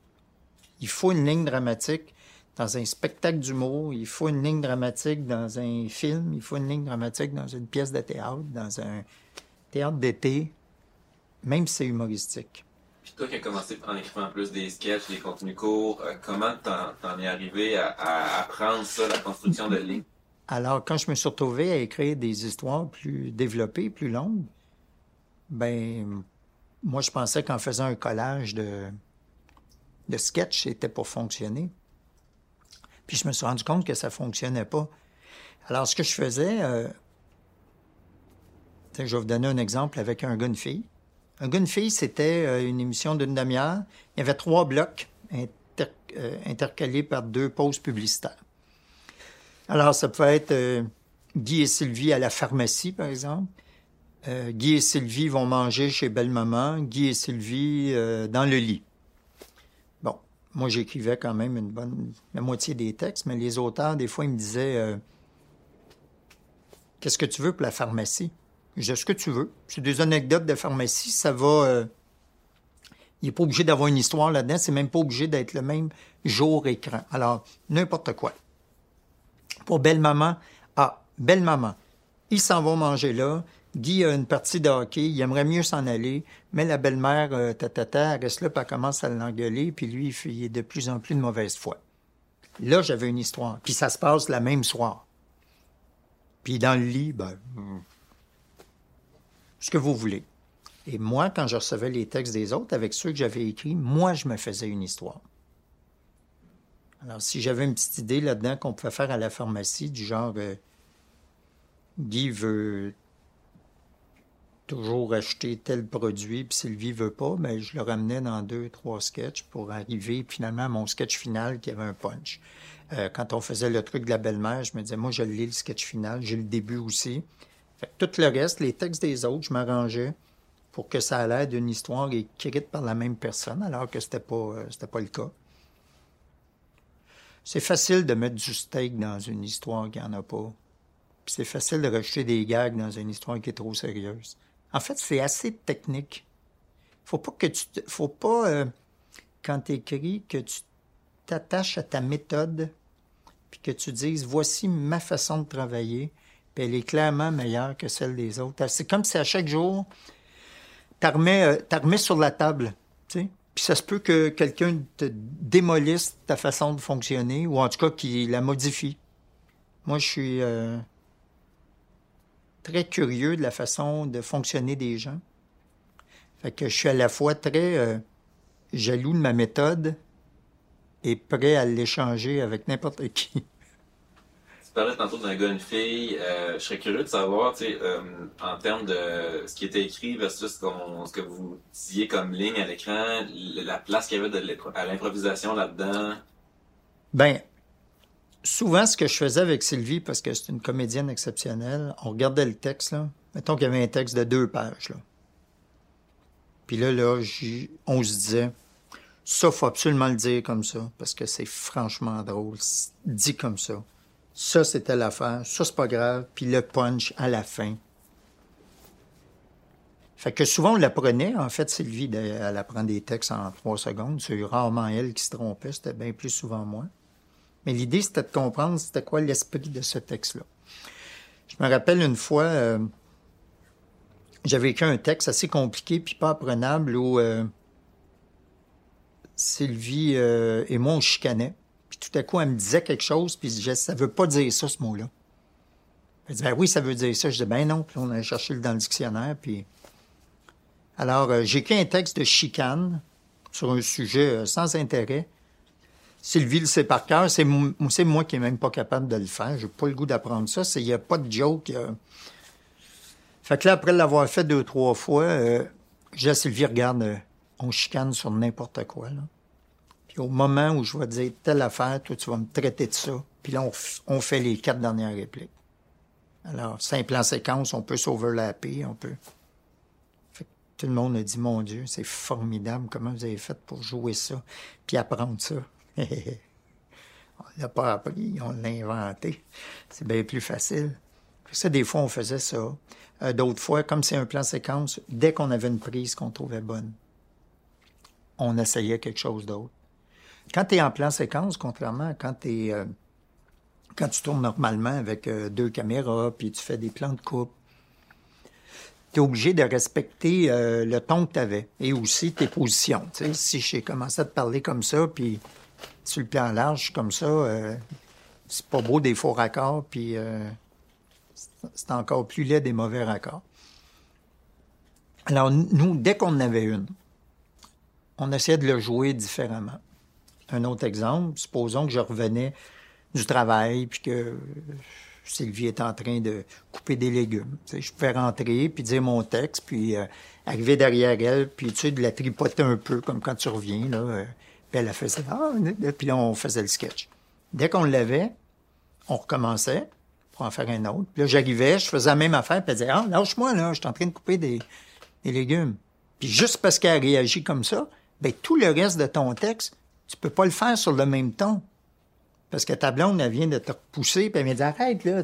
Il faut une ligne dramatique dans un spectacle d'humour, il faut une ligne dramatique dans un film, il faut une ligne dramatique dans une pièce de théâtre, dans un théâtre d'été, même si c'est humoristique.
Puis toi qui as commencé en écrivant plus des sketchs, des contenus courts, euh, comment t'en, t'en es arrivé à, à apprendre ça, la construction de lignes?
Alors, quand je me suis retrouvé à écrire des histoires plus développées, plus longues, ben, moi, je pensais qu'en faisant un collage de, sketchs, c'était pour fonctionner. Puis je me suis rendu compte que ça fonctionnait pas. Alors, ce que je faisais, euh, je vais vous donner un exemple avec un gars, fille. Un gars, fille, c'était euh, une émission d'une demi-heure. Il y avait trois blocs euh, intercalés par deux pauses publicitaires. Alors, ça peut être Guy et Sylvie à la pharmacie, par exemple. Euh, Guy et Sylvie vont manger chez Belle-Maman. Guy et Sylvie euh, dans le lit. Bon, moi, j'écrivais quand même une bonne... la moitié des textes, mais les auteurs, des fois, ils me disaient euh, Qu'est-ce que tu veux pour la pharmacie? Disais, ce que tu veux. C'est des anecdotes de pharmacie, ça va... il n'est pas obligé d'avoir une histoire là-dedans, c'est même pas obligé d'être le même jour écran. Alors, n'importe quoi. Pour Belle-Maman, ah, Belle-Maman, ils s'en vont manger là. Guy a une partie de hockey, il aimerait mieux s'en aller, mais la belle-mère, euh, tatata, reste là, puis elle commence à l'engueuler, puis lui, il est de plus en plus de mauvaise foi. Là, j'avais une histoire, puis ça se passe la même soir. Puis dans le lit, ben, hmm, ce que vous voulez. Et moi, quand je recevais les textes des autres, avec ceux que j'avais écrits, moi, je me faisais une histoire. Alors, si j'avais une petite idée là-dedans qu'on pouvait faire à la pharmacie, du genre, euh, Guy veut toujours acheter tel produit, puis Sylvie veut pas, ben, je le ramenais dans deux, trois sketchs pour arriver finalement à mon sketch final qui avait un punch. Euh, quand on faisait le truc de la belle-mère, je me disais, moi, je lis le sketch final, j'ai le début aussi. Fait que tout le reste, les textes des autres, je m'arrangeais pour que ça ait l'air d'une histoire écrite par la même personne, alors que c'était pas, euh, pas le cas. C'est facile de mettre du steak dans une histoire qui en a pas. Puis c'est facile de rejeter des gags dans une histoire qui est trop sérieuse. En fait, c'est assez technique. Faut pas que tu, faut pas euh, quand tu écris que tu t'attaches à ta méthode, puis que tu dises voici ma façon de travailler, puis elle est clairement meilleure que celle des autres. C'est comme si à chaque jour t'as remets, euh, remets sur la table, tu. Puis ça se peut que quelqu'un te démolisse ta façon de fonctionner, ou en tout cas qu'il la modifie. Moi, je suis euh, très curieux de la façon de fonctionner des gens. Fait que je suis à la fois très euh, jaloux de ma méthode et prêt à l'échanger avec n'importe qui.
Tu parlais tantôt d'un gars, une fille. Euh, je serais curieux de savoir, tu sais, euh, en termes de ce qui était écrit versus ce, que vous disiez comme ligne à l'écran, la place qu'il y avait de à l'improvisation là-dedans.
Ben, souvent, ce que je faisais avec Sylvie, parce que c'est une comédienne exceptionnelle, on regardait le texte, là. Mettons qu'il y avait un texte de deux pages, là. Puis là, là, on se disait, Ça, faut absolument le dire comme ça, parce que c'est franchement drôle. Dit comme ça. Ça, c'était l'affaire. Ça, c'est pas grave. Puis le punch à la fin. Fait que souvent, on l'apprenait. En fait, Sylvie, elle apprend des textes en trois secondes. C'est rarement elle qui se trompait. C'était bien plus souvent moi. Mais l'idée, c'était de comprendre c'était quoi l'esprit de ce texte-là. Je me rappelle une fois, euh, j'avais écrit un texte assez compliqué puis pas apprenable où euh, Sylvie euh, et moi, on chicanait. Puis tout à coup, elle me disait quelque chose, puis je ça veut pas dire ça, ce mot-là. Elle dit, ben oui, ça veut dire ça. Je dis, ben non. Puis on a cherché dans le dictionnaire, puis... Alors, j'ai écrit un texte de chicane sur un sujet sans intérêt. Sylvie le sait par cœur. C'est moi qui est même pas capable de le faire. J'ai pas le goût d'apprendre ça. Il n'y a pas de joke. Fait que là, après l'avoir fait deux, trois fois, euh, j'ai Sylvie, regarde, euh, on chicane sur n'importe quoi. Puis au moment où je vais dire telle affaire, toi, tu vas me traiter de ça. Puis là, on, fait les quatre dernières répliques. Alors, simple en séquence, on peut s'overlapper, on peut... Fait que tout le monde a dit, mon Dieu, c'est formidable, comment vous avez fait pour jouer ça, puis apprendre ça. on l'a pas appris, on l'a inventé. C'est bien plus facile. Ça, des fois, on faisait ça. Euh, d'autres fois, comme c'est un plan séquence, dès qu'on avait une prise qu'on trouvait bonne, on essayait quelque chose d'autre. Quand tu es en plan séquence, contrairement à quand tu euh, quand tu tournes normalement avec euh, deux caméras, puis tu fais des plans de coupe, tu es obligé de respecter le ton que tu avais et aussi tes positions. si j'ai commencé à te parler comme ça, puis sur le plan large comme ça, euh, c'est pas beau des faux raccords, puis euh, c'est encore plus laid des mauvais raccords. Alors, nous, dès qu'on en avait une, on essayait de le jouer différemment. Un autre exemple, supposons que je revenais du travail, puis que Sylvie est en train de couper des légumes. je pouvais rentrer, puis dire mon texte, puis euh, arriver derrière elle, puis tu sais, de la tripoter un peu, comme quand tu reviens, là. Puis elle a fait ça. Ah, puis on faisait le sketch. Dès qu'on l'avait, on recommençait pour en faire un autre. Puis là, j'arrivais, je faisais la même affaire, puis elle disait Ah, lâche-moi, là, je suis en train de couper des, légumes. Puis juste parce qu'elle réagit comme ça, ben tout le reste de ton texte, tu peux pas le faire sur le même ton. Parce que ta blonde, elle vient de te repousser, puis elle me dit Arrête, là,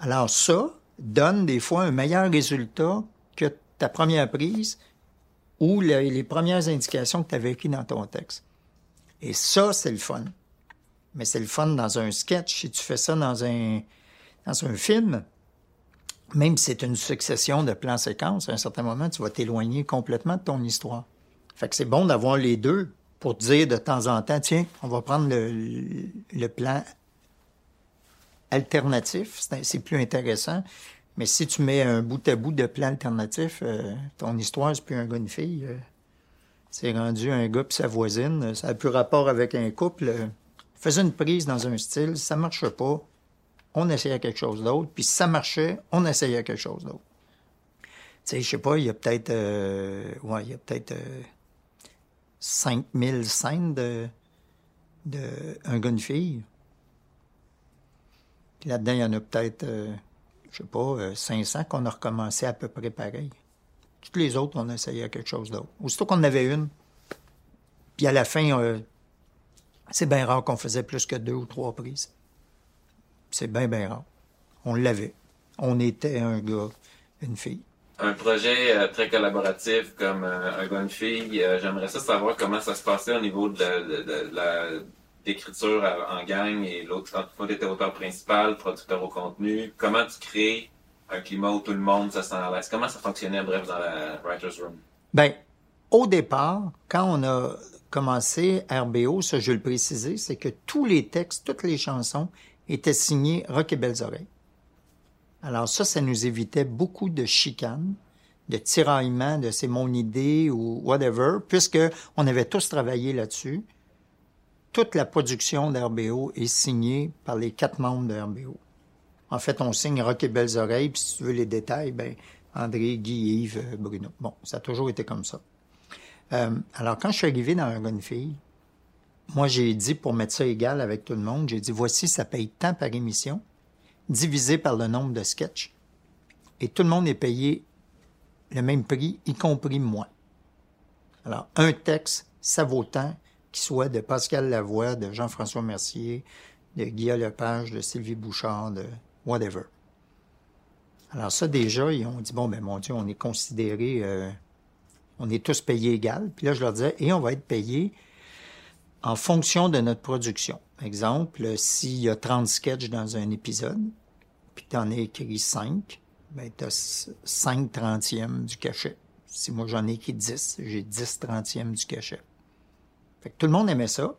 Alors, ça donne des fois un meilleur résultat que ta première prise ou les premières indications que tu avais écrites dans ton texte. Et ça, c'est le fun. Mais c'est le fun dans un sketch. Si tu fais ça dans un, dans un film, même si c'est une succession de plans séquences, à un certain moment, tu vas t'éloigner complètement de ton histoire. Fait que c'est bon d'avoir les deux pour dire de temps en temps, tiens, on va prendre le, le plan alternatif, c'est plus intéressant. Mais si tu mets un bout à bout de plan alternatif, euh, ton histoire, c'est plus un gars, une fille. Euh, c'est rendu un gars puis sa voisine. Ça n'a plus rapport avec un couple. Euh, faisait une prise dans un style, ça ne marchait pas, on essayait quelque chose d'autre. Puis si ça marchait, on essayait quelque chose d'autre. Tu sais, je sais pas, il y a peut-être... ouais, il y a peut-être 5000 scènes de, de un gars, une fille. Puis là-dedans, il y en a peut-être je sais pas, 500 euh, qu'on a recommencé à peu près pareil. Toutes les autres, on essayait quelque chose d'autre. Aussitôt qu'on en avait une, puis à la fin, euh, c'est bien rare qu'on faisait plus que deux ou trois prises. C'est bien, bien rare. On l'avait. On était un gars, une fille.
Un projet euh, très collaboratif comme un gars, une fille, j'aimerais ça savoir comment ça se passait au niveau de la d'écriture en gang et l'autre, quand tu étais auteur principal, producteur au contenu, comment tu crées un climat où tout le monde se sent à l'aise? Comment ça fonctionnait, bref, dans la Writer's Room?
Ben, au départ, quand on a commencé RBO, ça je le préciser, c'est que tous les textes, toutes les chansons étaient signés Rock et Belles Oreilles. Alors ça, ça nous évitait beaucoup de chicanes, de tiraillements de c'est mon idée ou whatever, puisque on avait tous travaillé là-dessus toute la production d'RBO est signée par les quatre membres de RBO. En fait, on signe Rock et Belles Oreilles, puis si tu veux les détails, ben André, Guy, Yves, euh, Bruno. Bon, ça a toujours été comme ça. Euh, alors, quand je suis arrivé dans Un bonne fille, moi, j'ai dit, pour mettre ça égal avec tout le monde, j'ai dit, voici, ça paye tant par émission, divisé par le nombre de sketchs. Et tout le monde est payé le même prix, y compris moi. Alors, un texte ça vaut tant qu'il soit de Pascal Lavoie, de Jean-François Mercier, de Guillaume Lepage, de Sylvie Bouchard, de whatever. Alors ça, déjà, ils ont dit, bon, ben mon Dieu, on est considéré, euh, on est tous payés égal. Puis là, je leur disais, et on va être payés en fonction de notre production. Exemple, s'il y a 30 sketchs dans un épisode, puis tu en as écrit 5, ben tu as 5 trentièmes du cachet. Si moi j'en ai écrit 10, j'ai 10 trentièmes du cachet. Fait que tout le monde aimait ça.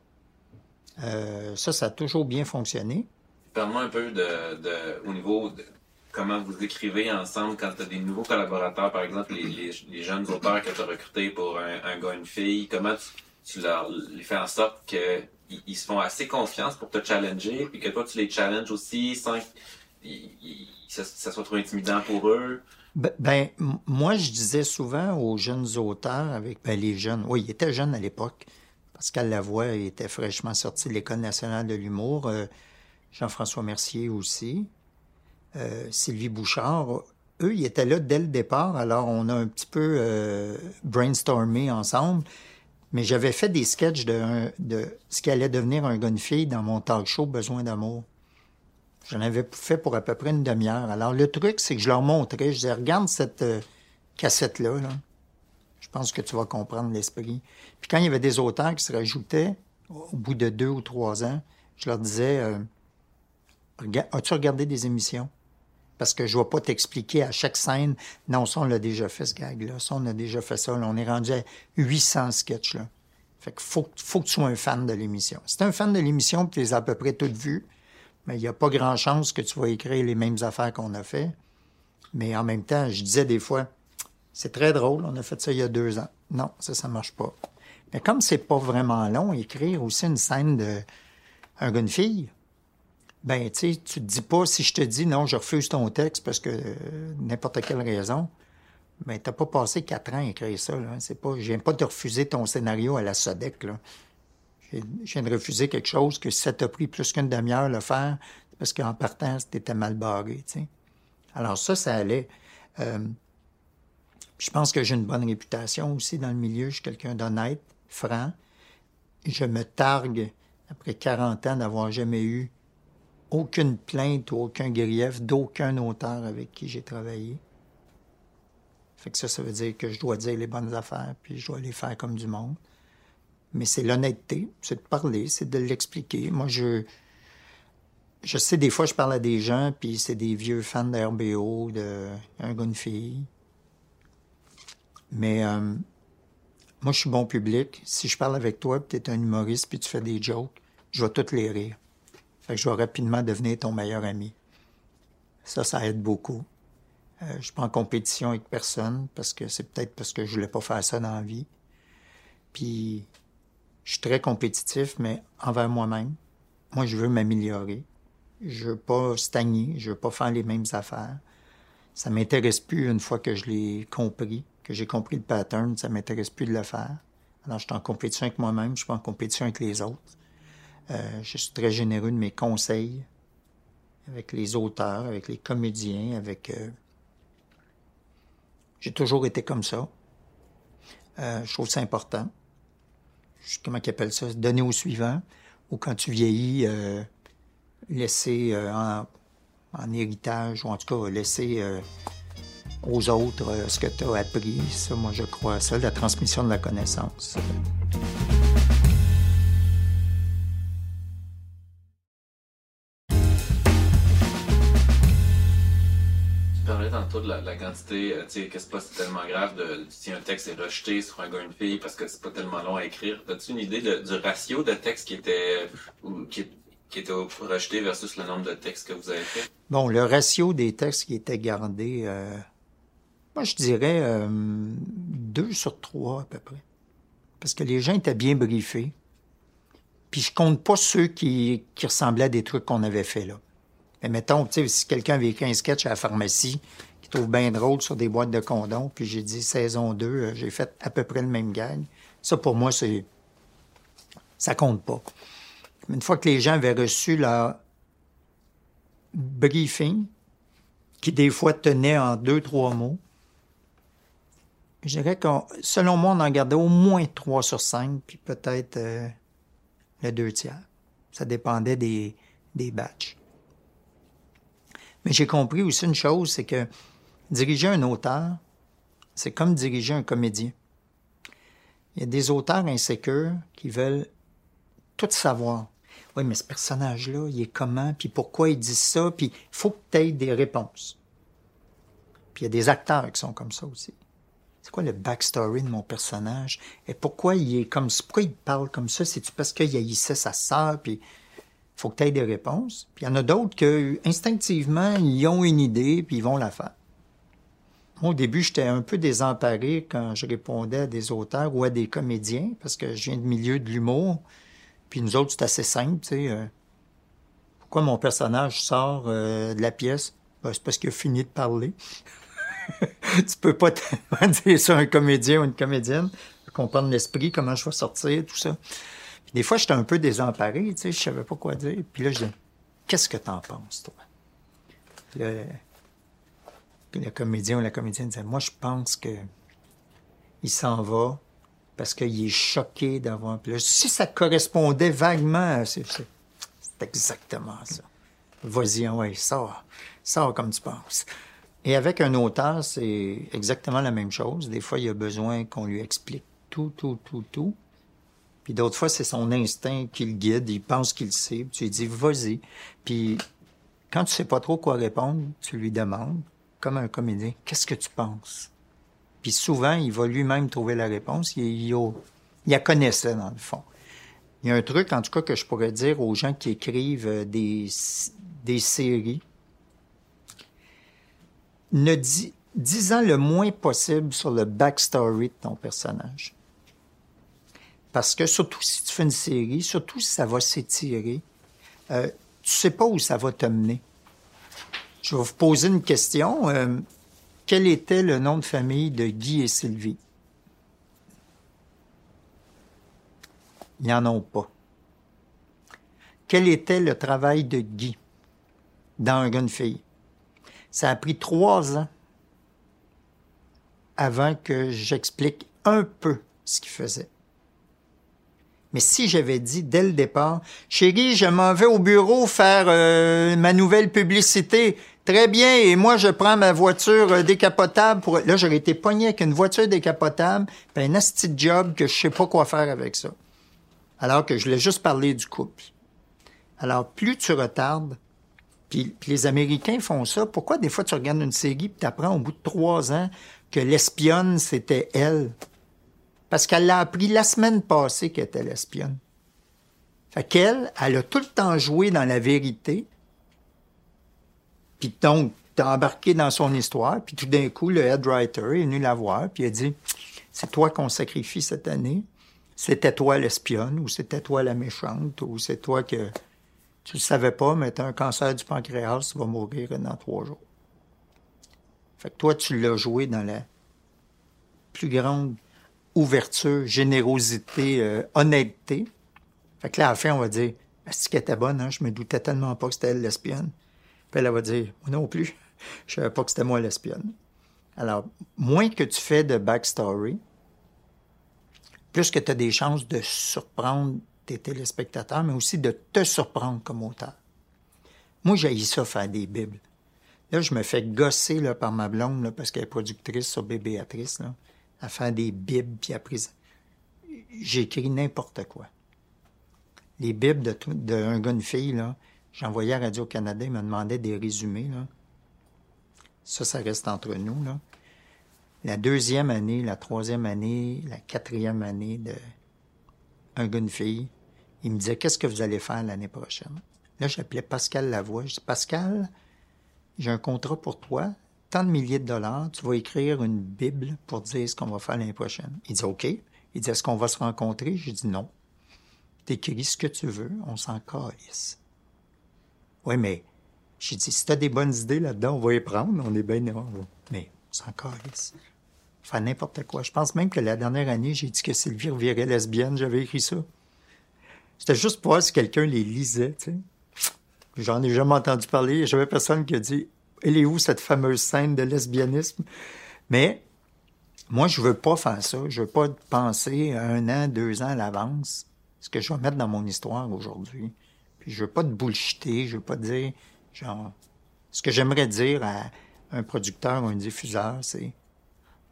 Euh, ça, ça a toujours bien fonctionné.
Parle-moi un peu de, de, au niveau de comment vous écrivez ensemble quand tu as des nouveaux collaborateurs, par exemple les, les, jeunes auteurs que tu as recrutés pour un, un gars, une fille. Comment tu, tu leur les fais en sorte qu'ils ils se font assez confiance pour te challenger, puis que toi tu les challenges aussi sans que ça, ça soit trop intimidant pour eux?
Ben, ben moi, je disais souvent aux jeunes auteurs, avec ben, les jeunes, oui, ils étaient jeunes à l'époque. Pascal Lavoie était fraîchement sorti de l'École nationale de l'humour. Euh, Jean-François Mercier aussi. Euh, Sylvie Bouchard. Eux, ils étaient là dès le départ. Alors, on a un petit peu euh, brainstormé ensemble. Mais j'avais fait des sketchs de, ce qui allait devenir un gars fille dans mon talk show Besoin d'amour. J'en avais fait pour à peu près une demi-heure. Alors, le truc, c'est que je leur montrais. Je disais, regarde cette cassette-là. Là. Je pense que tu vas comprendre l'esprit. Puis quand il y avait des auteurs qui se rajoutaient, au bout de deux ou trois ans, je leur disais euh, As-tu regardé des émissions? Parce que je ne vais pas t'expliquer à chaque scène Non, ça, on l'a déjà fait, ce gag-là. Ça, on a déjà fait ça. on est rendu à 800 sketchs. Là. Fait faut, que tu sois un fan de l'émission. Si tu un fan de l'émission tu les as à peu près toutes vues, mais il n'y a pas grand chance que tu vas écrire les mêmes affaires qu'on a fait. Mais en même temps, je disais des fois c'est très drôle, on a fait ça il y a deux ans. Non, ça, ça marche pas. Mais comme c'est pas vraiment long, écrire aussi une scène de un gars, une fille, ben, tu sais, tu te dis pas, si je te dis non, je refuse ton texte parce que euh, n'importe quelle raison, ben, t'as pas passé quatre ans à écrire ça, là. C'est viens pas de refuser ton scénario à la SODEC, là. Je viens de refuser quelque chose que si ça t'a pris plus qu'une demi-heure à le faire, parce qu'en partant, c'était mal barré. Alors ça, ça allait. Euh, je pense que j'ai une bonne réputation aussi dans le milieu. Je suis quelqu'un d'honnête, franc. Je me targue, après 40 ans, d'avoir jamais eu aucune plainte ou aucun grief d'aucun auteur avec qui j'ai travaillé. Fait que ça, ça veut dire que je dois dire les bonnes affaires, puis je dois les faire comme du monde. Mais c'est l'honnêteté, c'est de parler, c'est de l'expliquer. Moi, je, je sais, des fois, je parle à des gens, puis c'est des vieux fans de un gars, une fille. Mais euh, moi, je suis bon public. Si je parle avec toi, puis tu es un humoriste, puis tu fais des jokes, je vais toutes les rire. Fait que je vais rapidement devenir ton meilleur ami. Ça, ça aide beaucoup. Euh, je suis pas en compétition avec personne parce que c'est peut-être parce que je voulais pas faire ça dans la vie. Puis, je suis très compétitif, mais envers moi-même. Moi, je veux m'améliorer. Je veux pas stagner. Je veux pas faire les mêmes affaires. Ça m'intéresse plus une fois que je l'ai compris que j'ai compris le pattern, ça m'intéresse plus de le faire. Alors, je suis en compétition avec moi-même, je suis pas en compétition avec les autres. Euh, je suis très généreux de mes conseils avec les auteurs, avec les comédiens, avec... Euh, j'ai toujours été comme ça. Euh, je trouve ça important. comment qu'ils appellent ça? Donner au suivant. Ou quand tu vieillis, laisser en, en, héritage, ou en tout cas laisser aux autres euh, ce que tu as appris. Ça, moi, je crois à ça, la transmission de la connaissance.
Tu parlais tantôt de la, quantité, euh, tu sais, que c'est pas tellement grave de, si un texte est rejeté sur un gars une fille parce que c'est pas tellement long à écrire. As-tu une idée du ratio de textes qui était, qui, qui était rejeté versus le nombre de textes que vous avez fait?
Bon, le ratio des textes qui étaient gardés, euh, moi, je dirais euh, deux sur trois à peu près. Parce que les gens étaient bien briefés. Puis je compte pas ceux qui, ressemblaient à des trucs qu'on avait fait là. Mais mettons, tu sais, si quelqu'un avait écrit un sketch à la pharmacie qui trouve bien drôle sur des boîtes de condoms, puis j'ai dit saison 2, euh, j'ai fait à peu près le même gag. Ça, pour moi, c'est. Ça compte pas. Une fois que les gens avaient reçu leur briefing, qui des fois tenait en deux, trois mots, je dirais que selon moi, on en gardait au moins 3 sur 5, puis peut-être euh, le deux tiers. Ça dépendait des, des batchs. Mais j'ai compris aussi une chose, c'est que diriger un auteur, c'est comme diriger un comédien. Il y a des auteurs insécures qui veulent tout savoir. Oui, mais ce personnage-là, il est comment, puis pourquoi il dit ça, puis il faut que tu aies des réponses. Puis il y a des acteurs qui sont comme ça aussi. C'est quoi le backstory de mon personnage? Et pourquoi il est comme ça? Pourquoi il parle comme ça? C'est-tu parce qu'il haïssait sa sœur, puis faut que tu aies des réponses? Puis il y en a d'autres que, instinctivement, ils ont une idée, puis ils vont la faire. Moi, au début, j'étais un peu désemparé quand je répondais à des auteurs ou à des comédiens, parce que je viens du milieu de l'humour. Puis nous autres, c'est assez simple, tu sais. Euh, pourquoi mon personnage sort euh, de la pièce? Ben, c'est parce qu'il a fini de parler. tu peux pas tellement dire ça à un comédien ou une comédienne, comprendre l'esprit, comment je vais sortir, tout ça. Puis des fois, j'étais un peu désemparé, tu sais, je savais pas quoi dire. Puis là, je dis, qu'est-ce que t'en penses, toi? le comédien ou la comédienne disait, moi, je pense que il s'en va parce qu'il est choqué d'avoir... Puis si ça correspondait vaguement, c'est exactement ça. Vas-y, ouais, sors. Sors comme tu penses. Et avec un auteur, c'est exactement la même chose. Des fois, il a besoin qu'on lui explique tout, tout, tout, tout. Puis d'autres fois, c'est son instinct qui le guide. Il pense qu'il sait. tu lui dis, vas-y. Puis quand tu sais pas trop quoi répondre, tu lui demandes comme un comédien, qu'est-ce que tu penses? Puis souvent, il va lui-même trouver la réponse. Il, il, il, la connaissait, dans le fond. Il y a un truc, en tout cas, que je pourrais dire aux gens qui écrivent euh, des, des séries. Ne dis, disant le moins possible sur le backstory de ton personnage. Parce que surtout si tu fais une série, surtout si ça va s'étirer, euh, tu sais pas où ça va te mener. Je vais vous poser une question. Euh, quel était le nom de famille de Guy et Sylvie? Ils n'en ont pas. Quel était le travail de Guy dans un gars, fille? Ça a pris trois ans avant que j'explique un peu ce qu'il faisait. Mais si j'avais dit dès le départ, chérie, je m'en vais au bureau faire euh, ma nouvelle publicité. Très bien, et moi je prends ma voiture euh, décapotable pour. Là, j'aurais été pogné avec une voiture décapotable, puis un asti job que je sais pas quoi faire avec ça. Alors que je voulais juste parler du couple. Alors, plus tu retardes, puis, les Américains font ça. Pourquoi des fois tu regardes une série puis apprends au bout de trois ans que l'espionne, c'était elle? Parce qu'elle l'a appris la semaine passée qu'elle était l'espionne. Fait qu'elle, elle a tout le temps joué dans la vérité. Puis donc, t'as embarqué dans son histoire. Puis tout d'un coup, le head writer est venu la voir. Puis il a dit, c'est toi qu'on sacrifie cette année. C'était toi l'espionne ou c'était toi la méchante ou c'est toi que tu le savais pas, mais t'as un cancer du pancréas, tu vas mourir dans trois jours. Fait que toi, tu l'as joué dans la plus grande ouverture, générosité, euh, honnêteté. Fait que là, à la fin, on va dire, est-ce qu'elle était bonne, hein? Je me doutais tellement pas que c'était elle l'espionne. Elle va dire, moi non plus. Je savais pas que c'était moi l'espionne. Alors, moins que tu fais de backstory, plus que tu as des chances de surprendre tes téléspectateurs, mais aussi de te surprendre comme auteur. Moi, j'ai ça faire des bibles. Là, je me fais gosser là, par ma blonde parce qu'elle est productrice sur Bébéatrice. Là à faire des bibles, puis après, j'écris n'importe quoi. Les bibles d'un de, un gars, fille, là, j'envoyais à Radio-Canada, il me demandait des résumés, là. Ça, ça reste entre nous, là. La deuxième année, la troisième année, la quatrième année de un gars, une fille, il me disait, qu'est-ce que vous allez faire l'année prochaine? Là, j'appelais Pascal Lavoie. Je dis, Pascal, j'ai un contrat pour toi tant de milliers de dollars, tu vas écrire une Bible pour dire ce qu'on va faire l'année prochaine. Il dit OK. Il dit Est-ce qu'on va se rencontrer? J'ai dit non. T'écris ce que tu veux, on s'en calisse. Oui, mais j'ai dit Si t'as des bonnes idées là-dedans, on va y prendre, on est bien. Mais on s'en calisse. Faire n'importe quoi. Je pense même que la dernière année, j'ai dit que Sylvie revirait lesbienne, j'avais écrit ça. C'était juste pour voir si quelqu'un les lisait. J'en ai jamais entendu parler. J'avais personne qui a dit elle est où cette fameuse scène de lesbianisme? Mais moi, je veux pas faire ça. Je veux pas penser un an, deux ans à l'avance ce que je vais mettre dans mon histoire aujourd'hui. Puis je veux pas te bullshiter, je veux pas dire, genre, ce que j'aimerais dire à un producteur ou un diffuseur, c'est,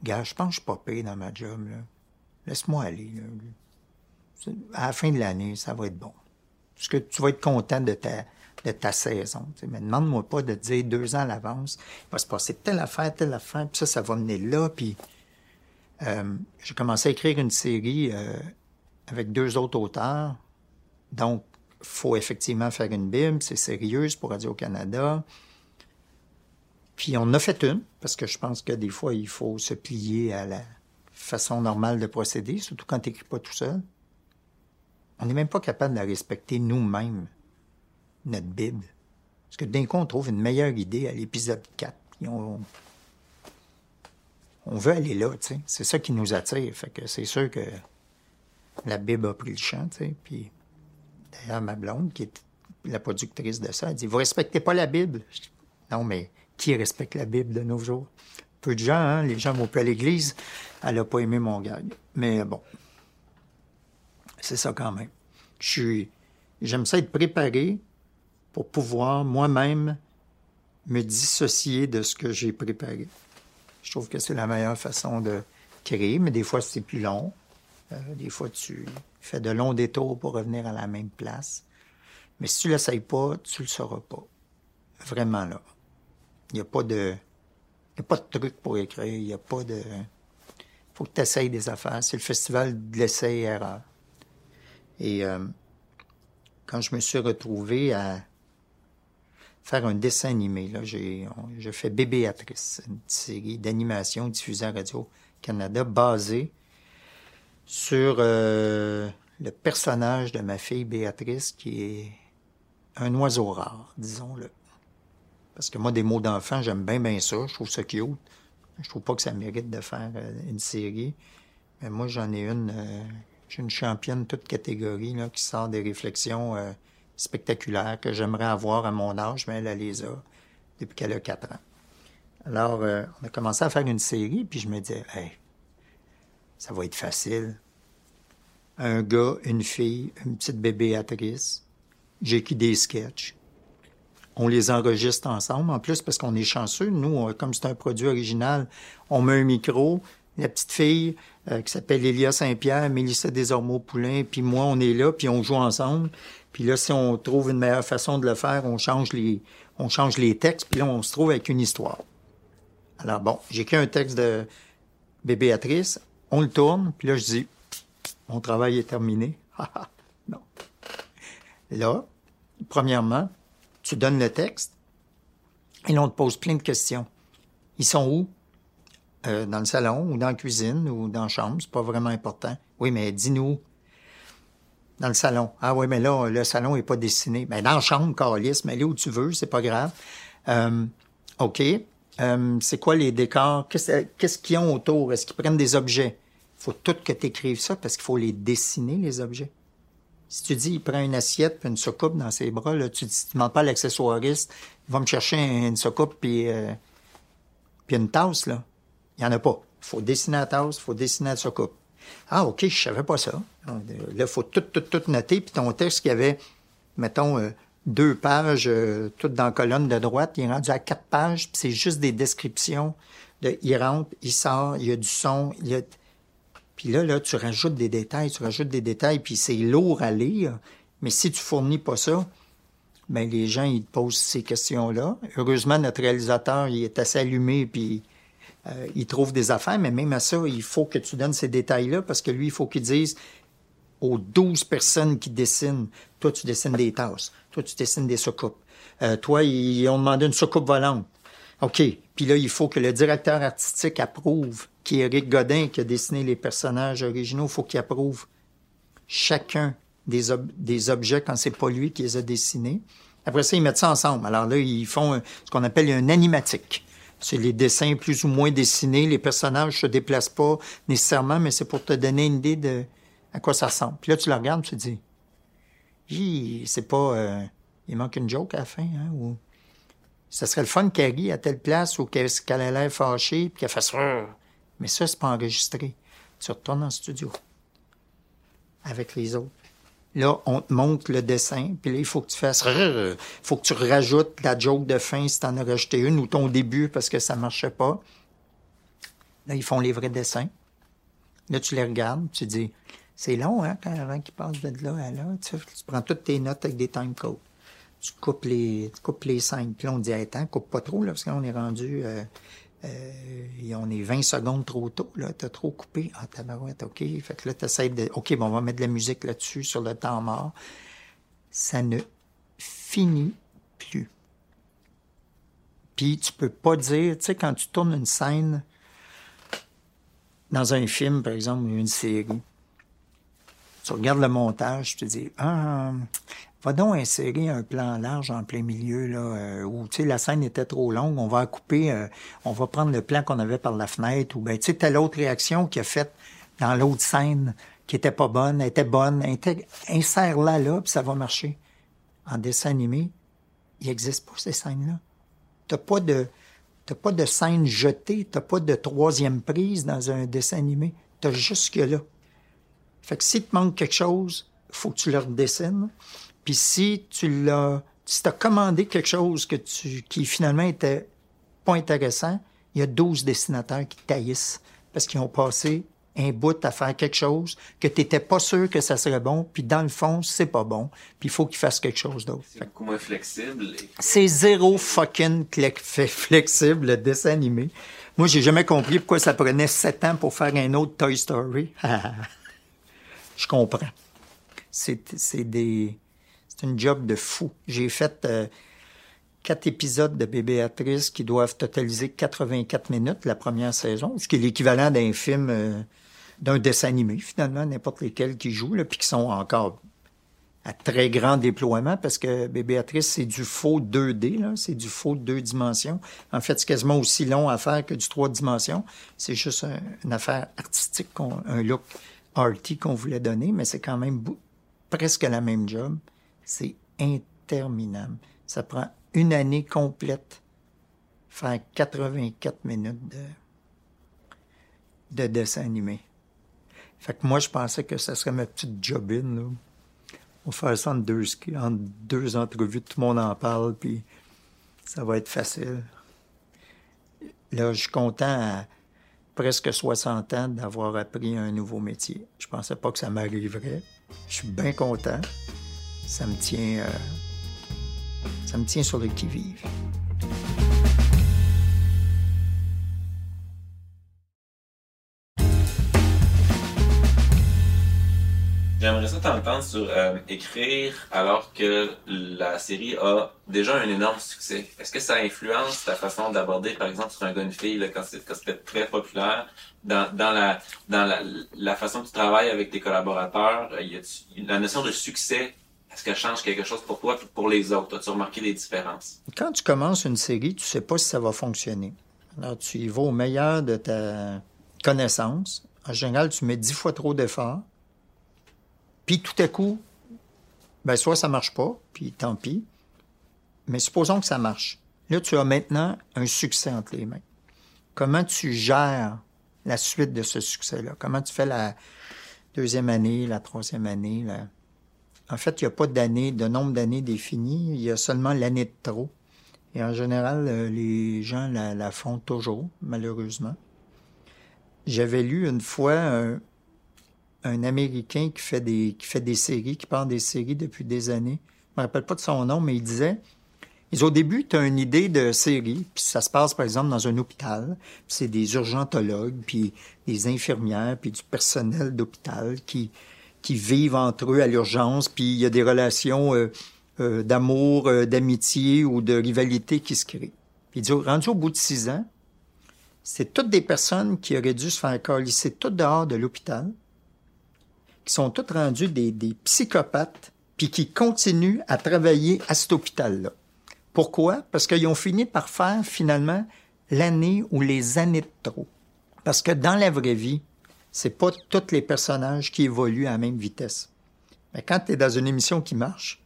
gars, je pense que je suis pas payé dans ma job, là. Laisse-moi aller, là. À la fin de l'année, ça va être bon. Parce que tu vas être content de ta, de ta saison. Mais demande-moi pas de dire deux ans à l'avance, il va se passer telle affaire, telle affaire, puis ça, ça va mener là, puis euh, j'ai commencé à écrire une série euh, avec deux autres auteurs. Donc, faut effectivement faire une Bible, c'est sérieux pour Radio-Canada. Puis on a fait une, parce que je pense que des fois, il faut se plier à la façon normale de procéder, surtout quand tu pas tout seul. On n'est même pas capable de respecter nous-mêmes, notre Bible. Parce que d'un coup, on trouve une meilleure idée à l'épisode 4. on, on veut aller là, tu sais. C'est ça qui nous attire. Fait que c'est sûr que la Bible a pris le champ, tu sais. Puis, d'ailleurs, ma blonde, qui est la productrice de ça, elle dit Vous respectez pas la Bible Non, mais qui respecte la Bible de nos jours Peu de gens, hein. Les gens vont plus à l'église. Elle n'a pas aimé mon gag. Mais bon, c'est ça quand même. Je. J'aime ça être préparé pour pouvoir moi-même me dissocier de ce que j'ai préparé. Je trouve que c'est la meilleure façon de créer, mais des fois c'est plus long. Euh, des fois, tu fais de longs détours pour revenir à la même place. Mais si tu ne l'essayes pas, tu le sauras pas. Vraiment, là. Il n'y a pas de... Il a pas de truc pour écrire. Il n'y a pas de... faut que tu essayes des affaires. C'est le festival de l'essai-erreur. Et euh, quand je me suis retrouvé à faire un dessin animé, là, j'ai, fait Bébéatrice, une série d'animation diffusée à Radio-Canada basée sur euh, le personnage de ma fille Béatrice qui est un oiseau rare, disons-le. Parce que moi, des mots d'enfant, j'aime bien, bien ça. Je trouve ça cute. Je trouve pas que ça mérite de faire euh, une série. Mais moi, j'en ai une. Euh, j'ai une championne toute catégorie là, qui sort des réflexions spectaculaires que j'aimerais avoir à mon âge, mais elle, les a depuis qu'elle a quatre ans. Alors, on a commencé à faire une série, puis je me disais, ça va être facile. Un gars, une fille, une petite bébé actrice. J'écris des sketchs. On les enregistre ensemble. En plus, parce qu'on est chanceux, nous, comme c'est un produit original, on met un micro. La petite fille euh, qui s'appelle Elia Saint-Pierre, Mélissa Desormeaux-Poulain, puis moi, on est là, puis on joue ensemble. Puis là, si on trouve une meilleure façon de le faire, on change les, textes, puis là, on se trouve avec une histoire. Alors bon, j'écris un texte de bébé Béatrice on le tourne, puis là, je dis, mon travail est terminé. non. Là, premièrement, tu donnes le texte, et là, on te pose plein de questions. Ils sont où? Euh, dans le salon, ou dans la cuisine, ou dans la chambre, c'est pas vraiment important. Oui, mais dis-nous. Dans le salon. Ah oui, mais là, le salon est pas dessiné. Mais dans la chambre, Carlis, mais allez où tu veux, c'est pas grave. Euh, OK. Euh, c'est quoi les décors? Qu'est-ce qu'ils ont autour? Est-ce qu'ils prennent des objets? Il faut tout que tu écrives ça parce qu'il faut les dessiner, les objets. Si tu dis, il prend une assiette une soucoupe dans ses bras, là, tu ne demandes pas à l'accessoiriste, il va me chercher une soucoupe puis, euh, puis une tasse, là. Il n'y en a pas. Il faut dessiner la tasse, il faut dessiner la soucoupe. Ah, OK, je savais pas ça. Là, il faut tout, tout, tout noter. Puis ton texte qui avait, mettons, euh, deux pages, euh, toutes dans la colonne de droite, il est rendu à quatre pages, puis c'est juste des descriptions. De, il rentre, il sort, il y a du son, il y a... Puis là, là, tu rajoutes des détails, tu rajoutes des détails, puis c'est lourd à lire. Mais si tu fournis pas ça, ben les gens, ils te posent ces questions-là. Heureusement, notre réalisateur, il est assez allumé, puis euh, il trouve des affaires, mais même à ça, il faut que tu donnes ces détails-là, parce que lui, il faut qu'il dise aux 12 personnes qui dessinent, toi, tu dessines des tasses, toi, tu dessines des soucoupes. Euh, toi, ils ont demandé une soucoupe volante. OK. Puis là, il faut que le directeur artistique approuve, qui est Eric Godin, qui a dessiné les personnages originaux, il faut qu'il approuve chacun des, des objets quand c'est pas lui qui les a dessinés. Après ça, ils mettent ça ensemble. Alors là, ils font ce qu'on appelle un animatique. C'est les dessins plus ou moins dessinés. Les personnages se déplacent pas nécessairement, mais c'est pour te donner une idée de à quoi ça ressemble. Puis là, tu le regardes, tu te dis, c'est pas, euh, il manque une joke à la fin, hein, ou ça serait le fun qu'elle rit à telle place ou qu'elle ait l'air fâchée, puis qu'elle fasse, Mais ça, c'est pas enregistré. Tu retournes en studio avec les autres. Là, on te montre le dessin, puis là, il faut que tu fasses... Il faut que tu rajoutes la joke de fin si tu en as rajouté une, ou ton début parce que ça marchait pas. Là, ils font les vrais dessins. Là, tu les regardes, tu dis, c'est long, hein, quand, avant qu'ils passent de là à là. Tu, tu, prends toutes tes notes avec des time codes. Tu coupes les, tu coupes les cinq. Puis là, on dit, attends, coupe pas trop, là, parce qu'on est rendu, euh, euh, on est 20 secondes trop tôt, là. T'as trop coupé. Ah, tabarouette, OK. Fait que là, t'essayes de, OK, bon, on va mettre de la musique là-dessus, sur le temps mort. Ça ne finit plus. Puis tu peux pas dire, tu sais, quand tu tournes une scène dans un film, par exemple, ou une série, tu regardes le montage, tu te dis, ah, va donc insérer un plan large en plein milieu, là, euh, où, tu sais, la scène était trop longue, on va couper, euh, on va prendre le plan qu'on avait par la fenêtre, ou, ben, tu sais, telle autre réaction qui a fait dans l'autre scène qui était pas bonne, était bonne, insère-la là, puis ça va marcher. En dessin animé, il n'existe pas ces scènes-là. T'as pas de, t'as pas de scène jetée, t'as pas de troisième prise dans un dessin animé. T'as juste que là. Fait que si te manque quelque chose, faut que tu le redessines. Puis si tu l'as, si t'as commandé quelque chose que tu, qui finalement était pas intéressant, il y a 12 dessinateurs qui taillissent parce qu'ils ont passé un bout à faire quelque chose que tu n'étais pas sûr que ça serait bon, puis dans le fond, c'est pas bon, puis il faut qu'il fasse quelque chose d'autre.
C'est beaucoup moins flexible. Et...
C'est zéro fucking flexible, le dessin animé. Moi, j'ai jamais compris pourquoi ça prenait sept ans pour faire un autre Toy Story. Je comprends. C'est, c'est des, c'est une job de fou. J'ai fait euh, quatre épisodes de Bébéatrice qui doivent totaliser 84 minutes la première saison, ce qui est l'équivalent d'un film, euh, d'un dessin animé finalement, n'importe lesquels qui jouent, puis qui sont encore à très grand déploiement parce que Bébéatrice, c'est du faux 2D, là, c'est du faux deux dimensions. En fait, c'est quasiment aussi long à faire que du trois dimensions. C'est juste une affaire artistique, un look arty qu'on voulait donner, mais c'est quand même presque la même job. C'est interminable. Ça prend une année complète faire 84 minutes de, de dessin animé. Fait que moi, je pensais que ça serait ma petite jobine. Là. On va faire ça en deux, deux entrevues, tout le monde en parle, puis ça va être facile. Là, je suis content à presque 60 ans d'avoir appris un nouveau métier. Je pensais pas que ça m'arriverait. Je suis bien content. Ça me tient, euh, ça me tient sur le qui-vive.
J'aimerais ça t'entendre sur euh, écrire alors que la série a déjà un énorme succès. Est-ce que ça influence ta façon d'aborder, par exemple, sur un gars une fille quand c'était très populaire, dans, la façon que tu travailles avec tes collaborateurs, euh, la notion de succès. Est-ce qu'elle change quelque chose pour toi et pour les autres? As-tu remarqué les différences?
Quand tu commences une série, tu sais pas si ça va fonctionner. Alors, tu y vas au meilleur de ta connaissance. En général, tu mets dix fois trop d'efforts puis tout à coup, ben soit ça marche pas, puis tant pis. Mais supposons que ça marche. Là, tu as maintenant un succès entre les mains. Comment tu gères la suite de ce succès-là? Comment tu fais la deuxième année, la troisième année? En fait, il n'y a pas d'année, de nombre d'années défini. Il y a seulement l'année de trop. Et en général, euh, les gens la font toujours, malheureusement. J'avais lu une fois un, un Américain qui fait des, qui fait des séries, qui parle des séries depuis des années. Je me rappelle pas de son nom, mais il disait au début, tu as une idée de série, puis ça se passe par exemple dans un hôpital, c'est des urgentologues, puis des infirmières, puis du personnel d'hôpital qui, qui vivent entre eux à l'urgence, puis il y a des relations euh, euh, d'amour, euh, d'amitié ou de rivalité qui se créent. Puis il dit, rendu au bout de six ans, c'est toutes des personnes qui auraient dû se faire calisser tout dehors de l'hôpital, qui sont tous rendus des, psychopathes, puis qui continuent à travailler à cet hôpital-là. Pourquoi? Parce qu'ils ont fini par faire finalement l'année ou les années de trop. Parce que dans la vraie vie, c'est pas tous les personnages qui évoluent à la même vitesse. Mais quand tu es dans une émission qui marche,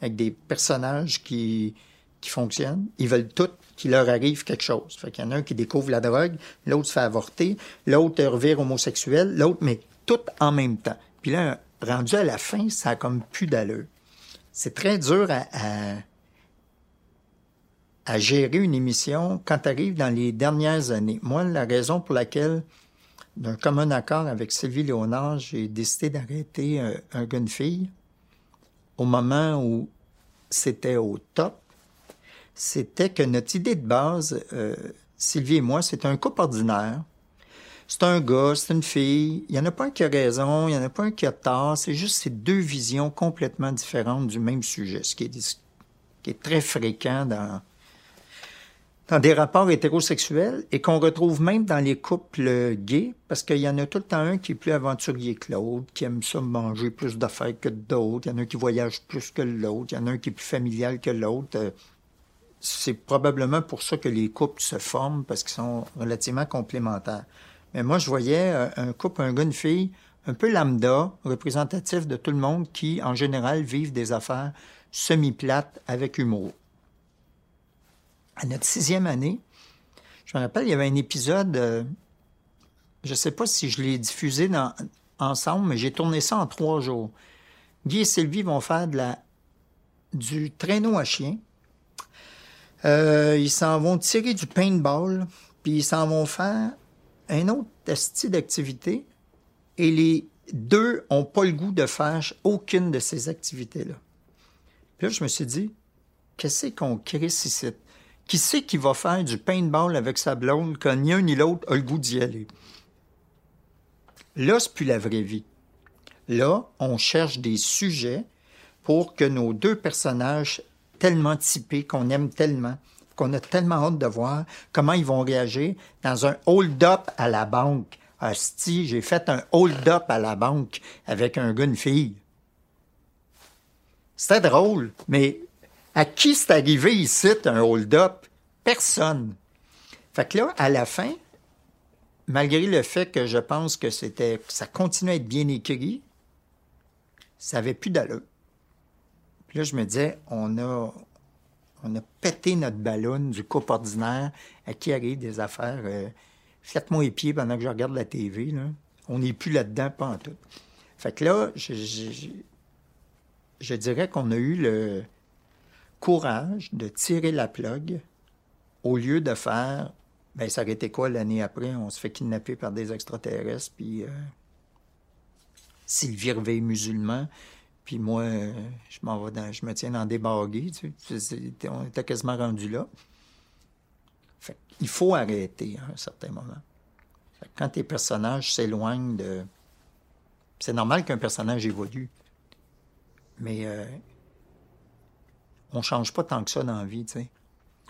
avec des personnages qui, qui fonctionne. Ils veulent tout qu'il leur arrive quelque chose. Fait qu'il y en a un qui découvre la drogue, l'autre se fait avorter, l'autre revire homosexuel, l'autre, mais tout en même temps. Puis là, rendu à la fin, ça a comme plus. C'est très dur à, gérer une émission quand tu dans les dernières années. Moi, la raison pour laquelle, d'un commun accord avec Sylvie Léonard, j'ai décidé d'arrêter un, un gars, une fille, au moment où c'était au top, c'était que notre idée de base, euh, Sylvie et moi, c'est un couple ordinaire. C'est un gars, c'est une fille. Il n'y en a pas un qui a raison, il n'y en a pas un qui a tort. C'est juste ces deux visions complètement différentes du même sujet, ce qui est, très fréquent dans, dans des rapports hétérosexuels et qu'on retrouve même dans les couples gays, parce qu'il y en a tout le temps un qui est plus aventurier que l'autre, qui aime ça manger plus d'affaires que d'autres, il y en a un qui voyage plus que l'autre, il y en a un qui est plus familial que l'autre. C'est probablement pour ça que les couples se forment, parce qu'ils sont relativement complémentaires. Mais moi, je voyais euh, un couple, un gars, une fille, un peu lambda, représentatif de tout le monde qui, en général, vivent des affaires semi-plates avec humour à notre sixième année, je me rappelle, il y avait un épisode, euh, je ne sais pas si je l'ai diffusé ensemble, mais j'ai tourné ça en trois jours. Guy et Sylvie vont faire du traîneau à chien. Euh, ils s'en vont tirer du paintball, puis ils s'en vont faire un autre style d'activité. Et les deux ont pas le goût de faire aucune de ces activités-là. Puis là, je me suis dit, qu'est-ce qu'on crée ici? Qui sait qui va faire du paintball avec sa blonde quand ni un ni l'autre a le goût d'y aller? Là, c'est plus la vraie vie. Là, on cherche des sujets pour que nos deux personnages tellement typés, qu'on aime tellement, qu'on a tellement hâte de voir comment ils vont réagir dans un hold-up à la banque. Asti, j'ai fait un hold-up à la banque avec un gars, une fille. C'était drôle, mais à qui c'est arrivé ici un hold-up? Personne. Fait que là, à la fin, malgré le fait que je pense que c'était, ça continuait à être bien écrit, ça avait plus d'allure. Puis là, je me disais, on a, on a pété notre ballon du couple ordinaire à qui arrive des affaires. Euh, Faites-moi les pieds pendant que je regarde la TV. On n'est plus là-dedans, pas en tout. Fait que là, je, dirais qu'on a eu le, courage de tirer la plug au lieu de faire ben ça aurait été quoi l'année après? On se fait kidnapper par des extraterrestres puis euh, Sylvie réveille musulman puis moi je m'en vais dans, je me tiens dans des tu sais, on était quasiment rendu là fait, il faut arrêter à un certain moment quand tes personnages s'éloignent de c'est normal qu'un personnage évolue mais euh, on change pas tant que ça dans la vie, tu sais.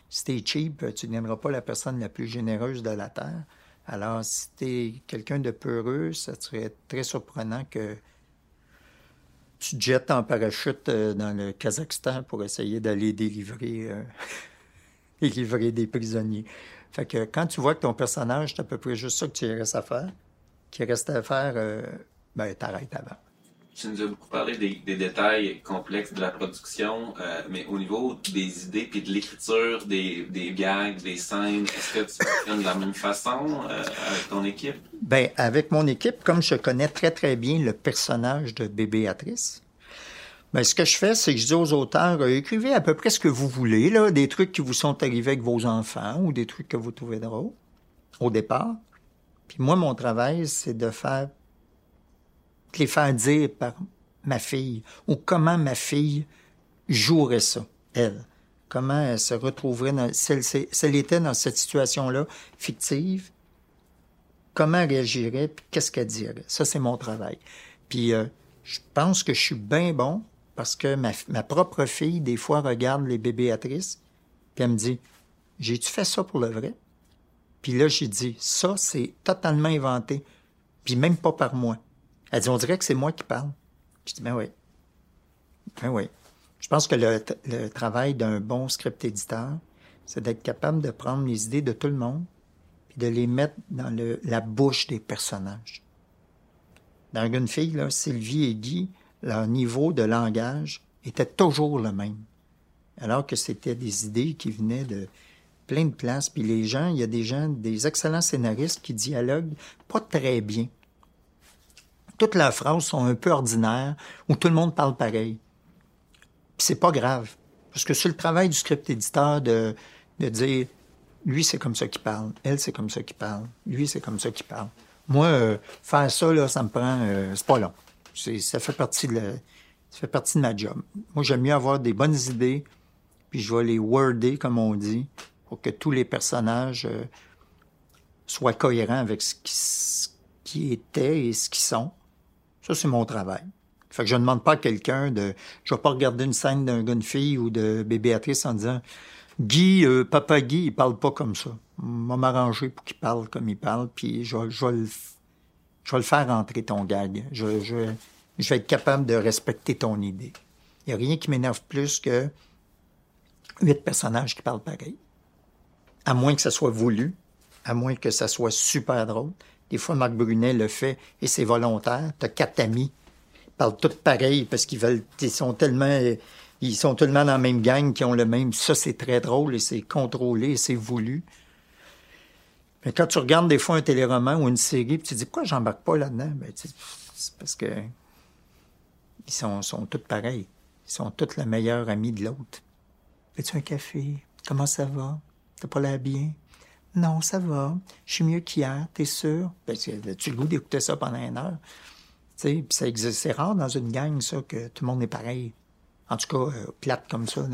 Si t'es cheap, tu deviendras pas la personne la plus généreuse de la Terre. Alors, si t'es quelqu'un de peureux, ça serait très surprenant que tu te jettes en parachute euh, dans le Kazakhstan pour essayer d'aller délivrer, euh, délivrer des prisonniers. Fait que quand tu vois que ton personnage, c'est à peu près juste ça que tu restes à faire, qui reste à faire, euh, ben t'arrêtes avant.
Tu nous as beaucoup parlé des, détails complexes de la production, euh, mais au niveau des idées puis de l'écriture, des, gags, des scènes, est-ce que tu fonctionnes de la même façon euh, avec ton équipe?
Ben, avec mon équipe, comme je connais très très bien le personnage de bébé Béatrice, ben, ce que je fais, c'est que je dis aux auteurs, euh, écrivez à peu près ce que vous voulez, là, des trucs qui vous sont arrivés avec vos enfants ou des trucs que vous trouvez drôles au départ. Puis moi, mon travail, c'est de faire les faire dire par ma fille, ou comment ma fille jouerait ça, elle. Comment elle se retrouverait, dans, si, elle, était dans cette situation-là fictive, comment elle réagirait, puis qu'est-ce qu'elle dirait? Ça, c'est mon travail. Puis euh, je pense que je suis bien bon parce que ma, ma, propre fille, des fois, regarde les bébéatrices, puis elle me dit J'ai-tu fait ça pour le vrai Puis là, j'ai dit Ça, c'est totalement inventé, puis même pas par moi. Elle dit, on dirait que c'est moi qui parle. Je dis, ben oui. Ben oui. Je pense que le, travail d'un bon script éditeur, c'est d'être capable de prendre les idées de tout le monde et de les mettre dans la bouche des personnages. Dans une fille, Sylvie et Guy, leur niveau de langage était toujours le même. alors que c'était des idées qui venaient de plein de places. Puis les gens, il y a des gens, des excellents scénaristes qui dialoguent pas très bien. Toutes leurs phrases sont un peu ordinaires, où tout le monde parle pareil. Puis c'est pas grave. Parce que c'est le travail du script éditeur de, de dire, lui, c'est comme ça qu'il parle. Elle, c'est comme ça qu'il parle. Lui, c'est comme ça qu'il parle. Moi, euh, faire ça, là, ça me prend... Euh, c'est pas long. Ça fait partie de la, ça fait partie de ma job. Moi, j'aime mieux avoir des bonnes idées, puis je vais les worder, comme on dit, pour que tous les personnages euh, soient cohérents avec ce qui, ce qui étaient et ce qu'ils sont. Ça, c'est mon travail. Fait que je ne demande pas à quelqu'un de... Je vais pas regarder une scène d'un gars, une fille ou de bébé Béatrice en disant Guy, euh, papa Guy, il parle pas comme ça. On va m'arranger pour qu'il parle comme il parle, puis je, vais le, faire rentrer ton gag. Je, je, je vais être capable de respecter ton idée. Il n'y a rien qui m'énerve plus que huit personnages qui parlent pareil. À moins que ça soit voulu, à moins que ça soit super drôle. Des fois, Marc Brunet le fait et c'est volontaire. T'as quatre amis parlent tous pareil parce qu'ils veulent, ils sont tellement, ils sont tellement dans la même gang qui ont le même. Ça, c'est très drôle et c'est contrôlé et c'est voulu. Mais quand tu regardes des fois un téléroman ou une série, puis tu te dis pourquoi j'embarque pas là-dedans, ben, c'est parce que ils sont, sont tous pareils. Ils sont tous le meilleur ami de l'autre. Veux-tu un café? Comment ça va? T'as pas l'air bien? Non, ça va. Je suis mieux qu'hier, t'es sûr? Ben, tu le goût d'écouter ça pendant une heure? Puis ça existe. C'est rare dans une gang, ça, que tout le monde est pareil. En tout cas, euh, plate comme ça.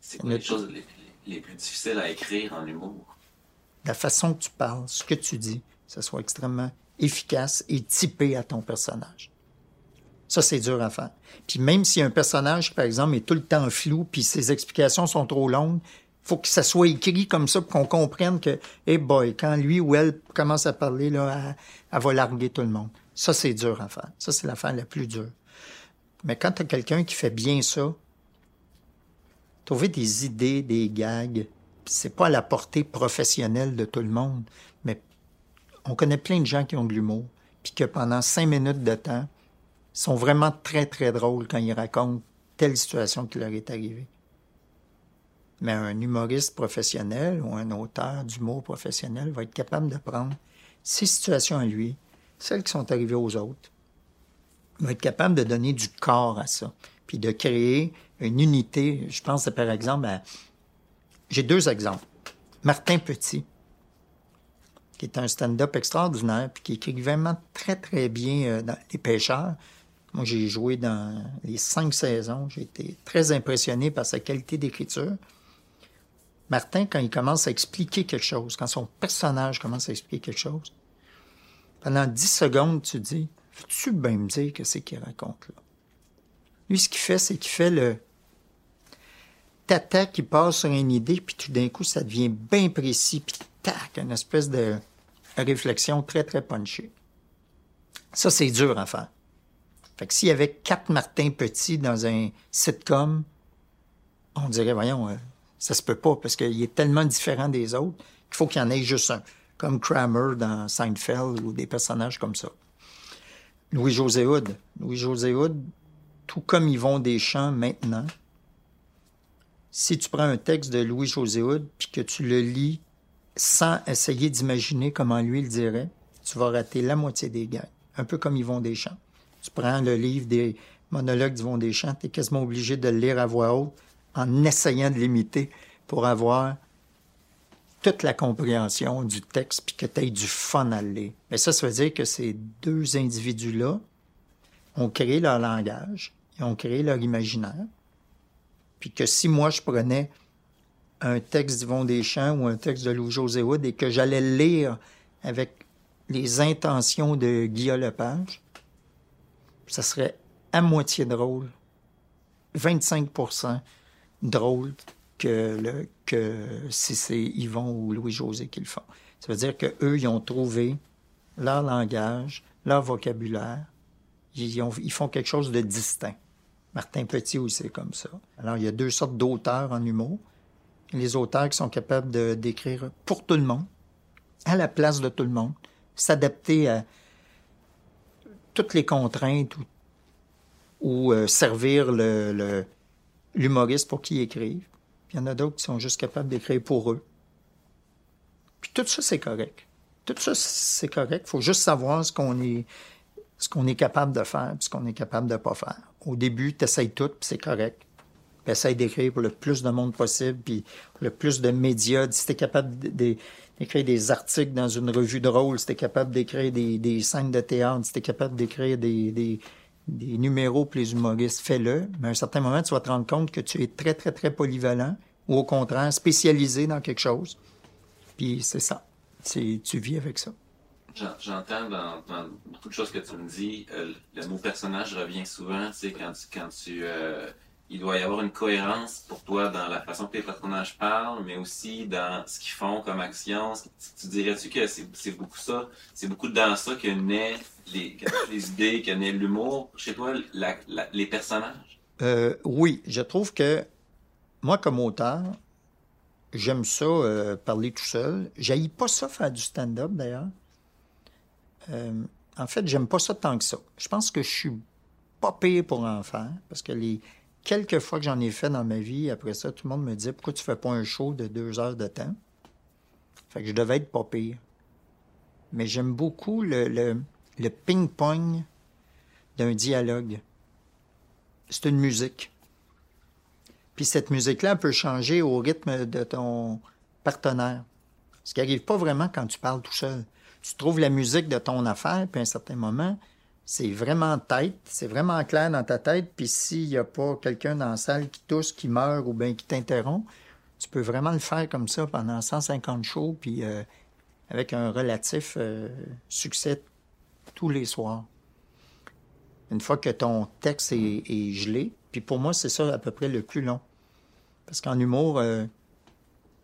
C'est quoi les choses les, plus difficiles à écrire en humour?
La façon que tu parles, ce que tu dis, ça soit extrêmement efficace et typé à ton personnage. Ça, c'est dur à faire. Puis même si un personnage, par exemple, est tout le temps flou, puis ses explications sont trop longues, faut que ça soit écrit comme ça pour qu'on comprenne que, hey boy, quand lui ou elle commence à parler, là, elle, va larguer tout le monde. Ça, c'est dur à faire. Ça, c'est l'affaire la plus dure. Mais quand tu as quelqu'un qui fait bien ça, trouver des idées, des gags, c'est pas à la portée professionnelle de tout le monde, mais on connaît plein de gens qui ont de l'humour, puis que pendant cinq minutes de temps, sont vraiment très, très drôles quand ils racontent telle situation qui leur est arrivée. Mais un humoriste professionnel ou un auteur d'humour professionnel va être capable de prendre ces situations à lui, celles qui sont arrivées aux autres, va être capable de donner du corps à ça, puis de créer une unité. Je pense par exemple à... J'ai deux exemples. Martin Petit, qui est un stand-up extraordinaire, puis qui écrit vraiment très, très bien euh, dans Les Pêcheurs. Moi, j'ai joué dans les cinq saisons. J'ai été très impressionné par sa qualité d'écriture. Martin, quand il commence à expliquer quelque chose, quand son personnage commence à expliquer quelque chose, pendant 10 secondes, tu dis, veux-tu bien me dire que c'est qu'il raconte là? Lui, ce qu'il fait, c'est qu'il fait le tata qui passe sur une idée, puis tout d'un coup, ça devient bien précis, puis tac, une espèce de réflexion très, très punchée. Ça, c'est dur à faire. Fait que s'il y avait quatre Martin Petit dans un sitcom, on dirait, voyons, euh, ça se peut pas, parce qu'il est tellement différent des autres qu'il faut qu'il y en ait juste un comme Kramer dans Seinfeld ou des personnages comme ça. Louis-José Hood. Louis-José Hood, tout comme Yvon Deschamps maintenant, si tu prends un texte de Louis-José Hood puis que tu le lis sans essayer d'imaginer comment lui le dirait, tu vas rater la moitié des gags. Un peu comme Yvon Deschamps. Tu prends le livre des monologues d'Yvon Deschamps, tu es quasiment obligé de le lire à voix haute en essayant de l'imiter pour avoir toute la compréhension du texte puis que tu aies du fun à lire. Mais ça, ça veut dire que ces deux individus-là ont créé leur langage, ils ont créé leur imaginaire. Puis que si moi, je prenais un texte d'Yvon Deschamps ou un texte de Louis-José Wood et que j'allais lire avec les intentions de Guillaume Lepage, ça serait à moitié drôle, 25 drôle que, le, que si c'est Yvon ou Louis-José qui le font. Ça veut dire qu'eux, ils ont trouvé leur langage, leur vocabulaire. Ils, ont, font quelque chose de distinct. Martin Petit aussi, c'est comme ça. Alors, il y a deux sortes d'auteurs en humour. Les auteurs qui sont capables de d'écrire pour tout le monde, à la place de tout le monde, s'adapter à toutes les contraintes ou, ou euh, servir le l'humoriste pour qu'ils écrivent. Puis il y en a d'autres qui sont juste capables d'écrire pour eux. Puis tout ça, c'est correct. Tout ça, c'est correct. Il faut juste savoir ce qu'on est, ce est capable de faire puis ce qu'on est capable de pas faire. Au début, tu essayes tout, puis c'est correct. Puis essaye d'écrire pour le plus de monde possible, puis le plus de médias. Si tu es capable d'écrire des articles dans une revue de rôle, si tu es capable d'écrire des, scènes de théâtre, si tu es capable d'écrire des, numéros pour les humoristes, fais-le. Mais à un certain moment, tu vas te rendre compte que tu es très, très, très polyvalent, ou au contraire, spécialisé dans quelque chose. Puis c'est ça. Tu vis avec ça.
J'entends dans, beaucoup de choses que tu me dis, euh, le mot personnage revient souvent, tu quand tu, quand tu euh, il doit y avoir une cohérence pour toi dans la façon que les personnages parlent, mais aussi dans ce qu'ils font comme action. Tu, dirais-tu que c'est beaucoup ça, c'est beaucoup dans ça que naît les, idées, que naît l'humour chez toi, les personnages?
Euh, oui, je trouve que moi, comme auteur, j'aime ça parler tout seul. J'haïs pas ça faire du stand-up d'ailleurs. Euh, en fait, j'aime pas ça tant que ça. Je pense que je suis pas pire pour en faire, parce que les quelques fois que j'en ai fait dans ma vie, après ça, tout le monde me dit pourquoi tu fais pas un show de deux heures de temps? Fait que je devais être pas pire. Mais j'aime beaucoup le, le, ping-pong d'un dialogue. C'est une musique. Puis cette musique-là peut changer au rythme de ton partenaire. Ce qui n'arrive pas vraiment quand tu parles tout seul tu trouves la musique de ton affaire, puis à un certain moment, c'est vraiment tête, c'est vraiment clair dans ta tête, puis s'il n'y a pas quelqu'un dans la salle qui tousse, qui meurt ou bien qui t'interrompt, tu peux vraiment le faire comme ça pendant 150 shows, puis euh, avec un relatif euh, succès tous les soirs. Une fois que ton texte est, gelé, puis pour moi, c'est ça à peu près le plus long. Parce qu'en humour, euh,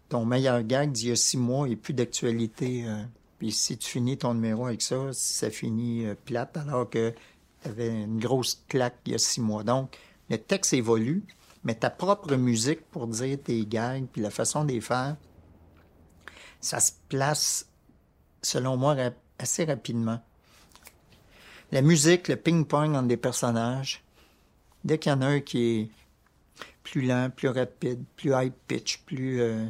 ton meilleur gag d'il y a six mois n'est plus d'actualité si tu finis ton numéro avec ça, ça finit euh, plate alors que tu avais une grosse claque il y a six mois. Donc, le texte évolue, mais ta propre musique pour dire tes gags, puis la façon de les faire, ça se place, selon moi, assez rapidement. La musique, le ping-pong entre des personnages, dès qu'il y en a un qui est plus lent, plus rapide, plus high pitch, plus... Euh,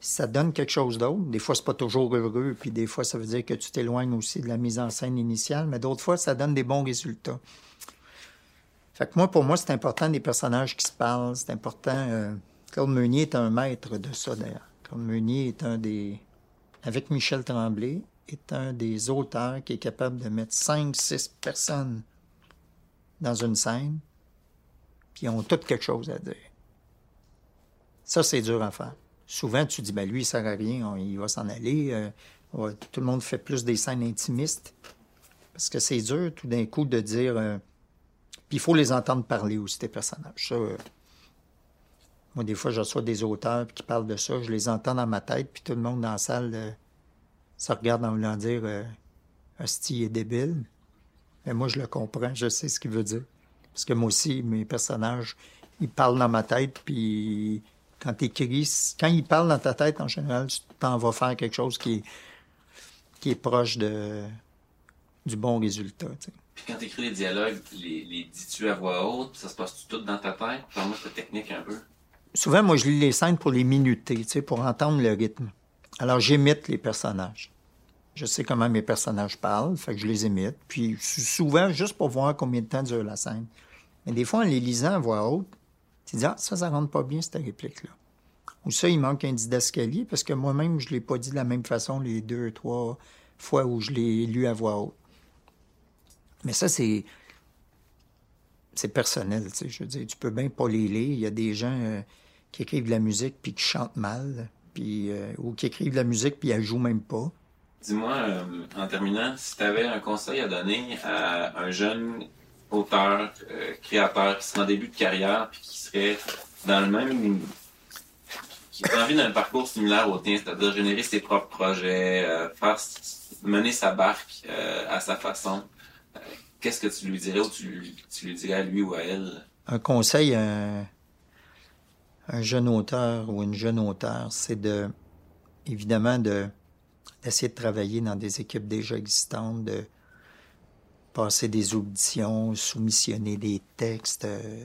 ça donne quelque chose d'autre. Des fois, c'est pas toujours heureux, puis des fois, ça veut dire que tu t'éloignes aussi de la mise en scène initiale, mais d'autres fois, ça donne des bons résultats. Fait que moi, pour moi, c'est important des personnages qui se parlent, c'est important. Euh, Claude Meunier est un maître de ça, d'ailleurs. Claude Meunier est un des, avec Michel Tremblay, est un des auteurs qui est capable de mettre cinq, six personnes dans une scène, puis ont toutes quelque chose à dire. Ça, c'est dur à faire souvent, tu dis, ben lui, il sert à rien, il va s'en aller. Euh, tout le monde fait plus des scènes intimistes. Parce que c'est dur, tout d'un coup, de dire. Euh, puis il faut les entendre parler aussi, tes personnages. Ça, euh, moi, des fois, je reçois des auteurs qui parlent de ça, je les entends dans ma tête, puis tout le monde dans la salle se regarde en voulant dire Hostie est débile. Mais moi, je le comprends, je sais ce qu'il veut dire. Parce que moi aussi, mes personnages, ils parlent dans ma tête, puis quand tu écris, quand il parle dans ta tête, en général, tu t'en vas faire quelque chose qui est, qui est proche de, du bon résultat.
Puis quand tu écris les dialogues, les, les dis-tu à voix haute, ça se passe tout dans ta tête? Parle-moi de technique un peu.
Souvent, moi, je lis les scènes pour les minuter, pour entendre le rythme. Alors, j'imite les personnages. Je sais comment mes personnages parlent, fait que je les imite. Puis souvent, juste pour voir combien de temps dure la scène. Mais des fois, en les lisant à voix haute, tu dis, ah, ça, ça rentre pas bien, cette réplique-là. Ou ça, il manque un didascalie, parce que moi-même, je ne l'ai pas dit de la même façon les deux, trois fois où je l'ai lu à voix haute. Mais ça, c'est. C'est personnel, tu sais. Je veux dire, tu peux bien pas les lire. Il y a des gens euh, qui écrivent de la musique puis qui chantent mal, puis, euh, ou qui écrivent de la musique puis ils jouent même pas.
Dis-moi, euh, en terminant, si tu avais un conseil à donner à un jeune auteur, créateur qui serait en début de carrière puis qui serait dans le même qui a envie d'un parcours similaire au tien, c'est-à-dire générer ses propres projets, euh, faire mener sa barque euh, à sa façon. Euh, qu'est-ce que tu lui dirais ou tu, tu, lui dirais à lui ou à elle?
Un conseil à un jeune auteur ou une jeune auteur, c'est de évidemment de d'essayer de travailler dans des équipes déjà existantes, de passer des auditions, soumissionner des textes, euh,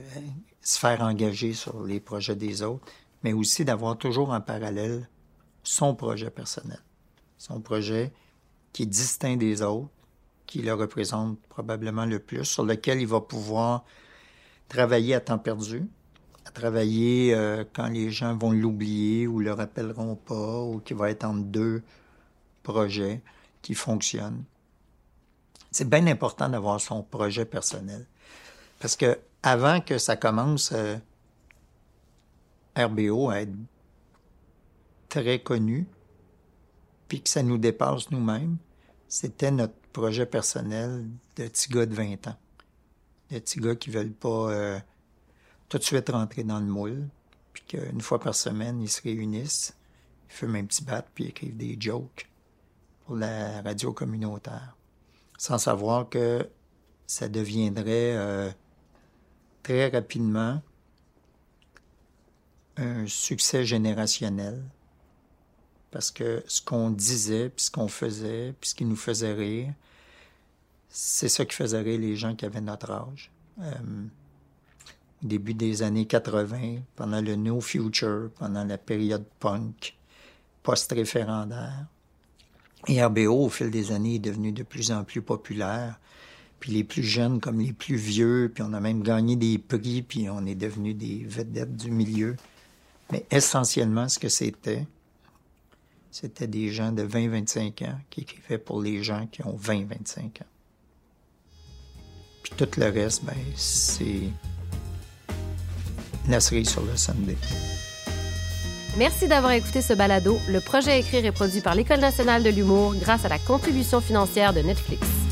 se faire engager sur les projets des autres, mais aussi d'avoir toujours en parallèle son projet personnel, son projet qui est distinct des autres, qui le représente probablement le plus, sur lequel il va pouvoir travailler à temps perdu, à travailler euh, quand les gens vont l'oublier ou le rappelleront pas, ou qui va être entre deux projets qui fonctionnent. C'est bien important d'avoir son projet personnel. Parce que avant que ça commence, euh, RBO à être très connu, puis que ça nous dépasse nous-mêmes, c'était notre projet personnel de petits gars de 20 ans. De petits gars qui veulent pas euh, tout de suite rentrer dans le moule, puis qu'une fois par semaine, ils se réunissent, ils fument un petit bat, puis écrivent des jokes pour la radio communautaire, sans savoir que ça deviendrait euh, très rapidement un succès générationnel. Parce que ce qu'on disait, puis ce qu'on faisait, puis ce qui nous faisait rire, c'est ça qui faisait rire les gens qui avaient notre âge. Euh, au début des années 80, pendant le No Future, pendant la période punk, post-référendaire. Et RBO, au fil des années, est devenu de plus en plus populaire. Puis les plus jeunes comme les plus vieux, puis on a même gagné des prix, puis on est devenu des vedettes du milieu. Mais essentiellement, ce que c'était, c'était des gens de 20-25 ans qui écrivaient pour les gens qui ont 20-25 ans. Puis tout le reste, ben, c'est la cerise sur le Sunday.
Merci d'avoir écouté ce balado. Le projet Écrire est produit par l'École nationale de l'humour grâce à la contribution financière de Netflix.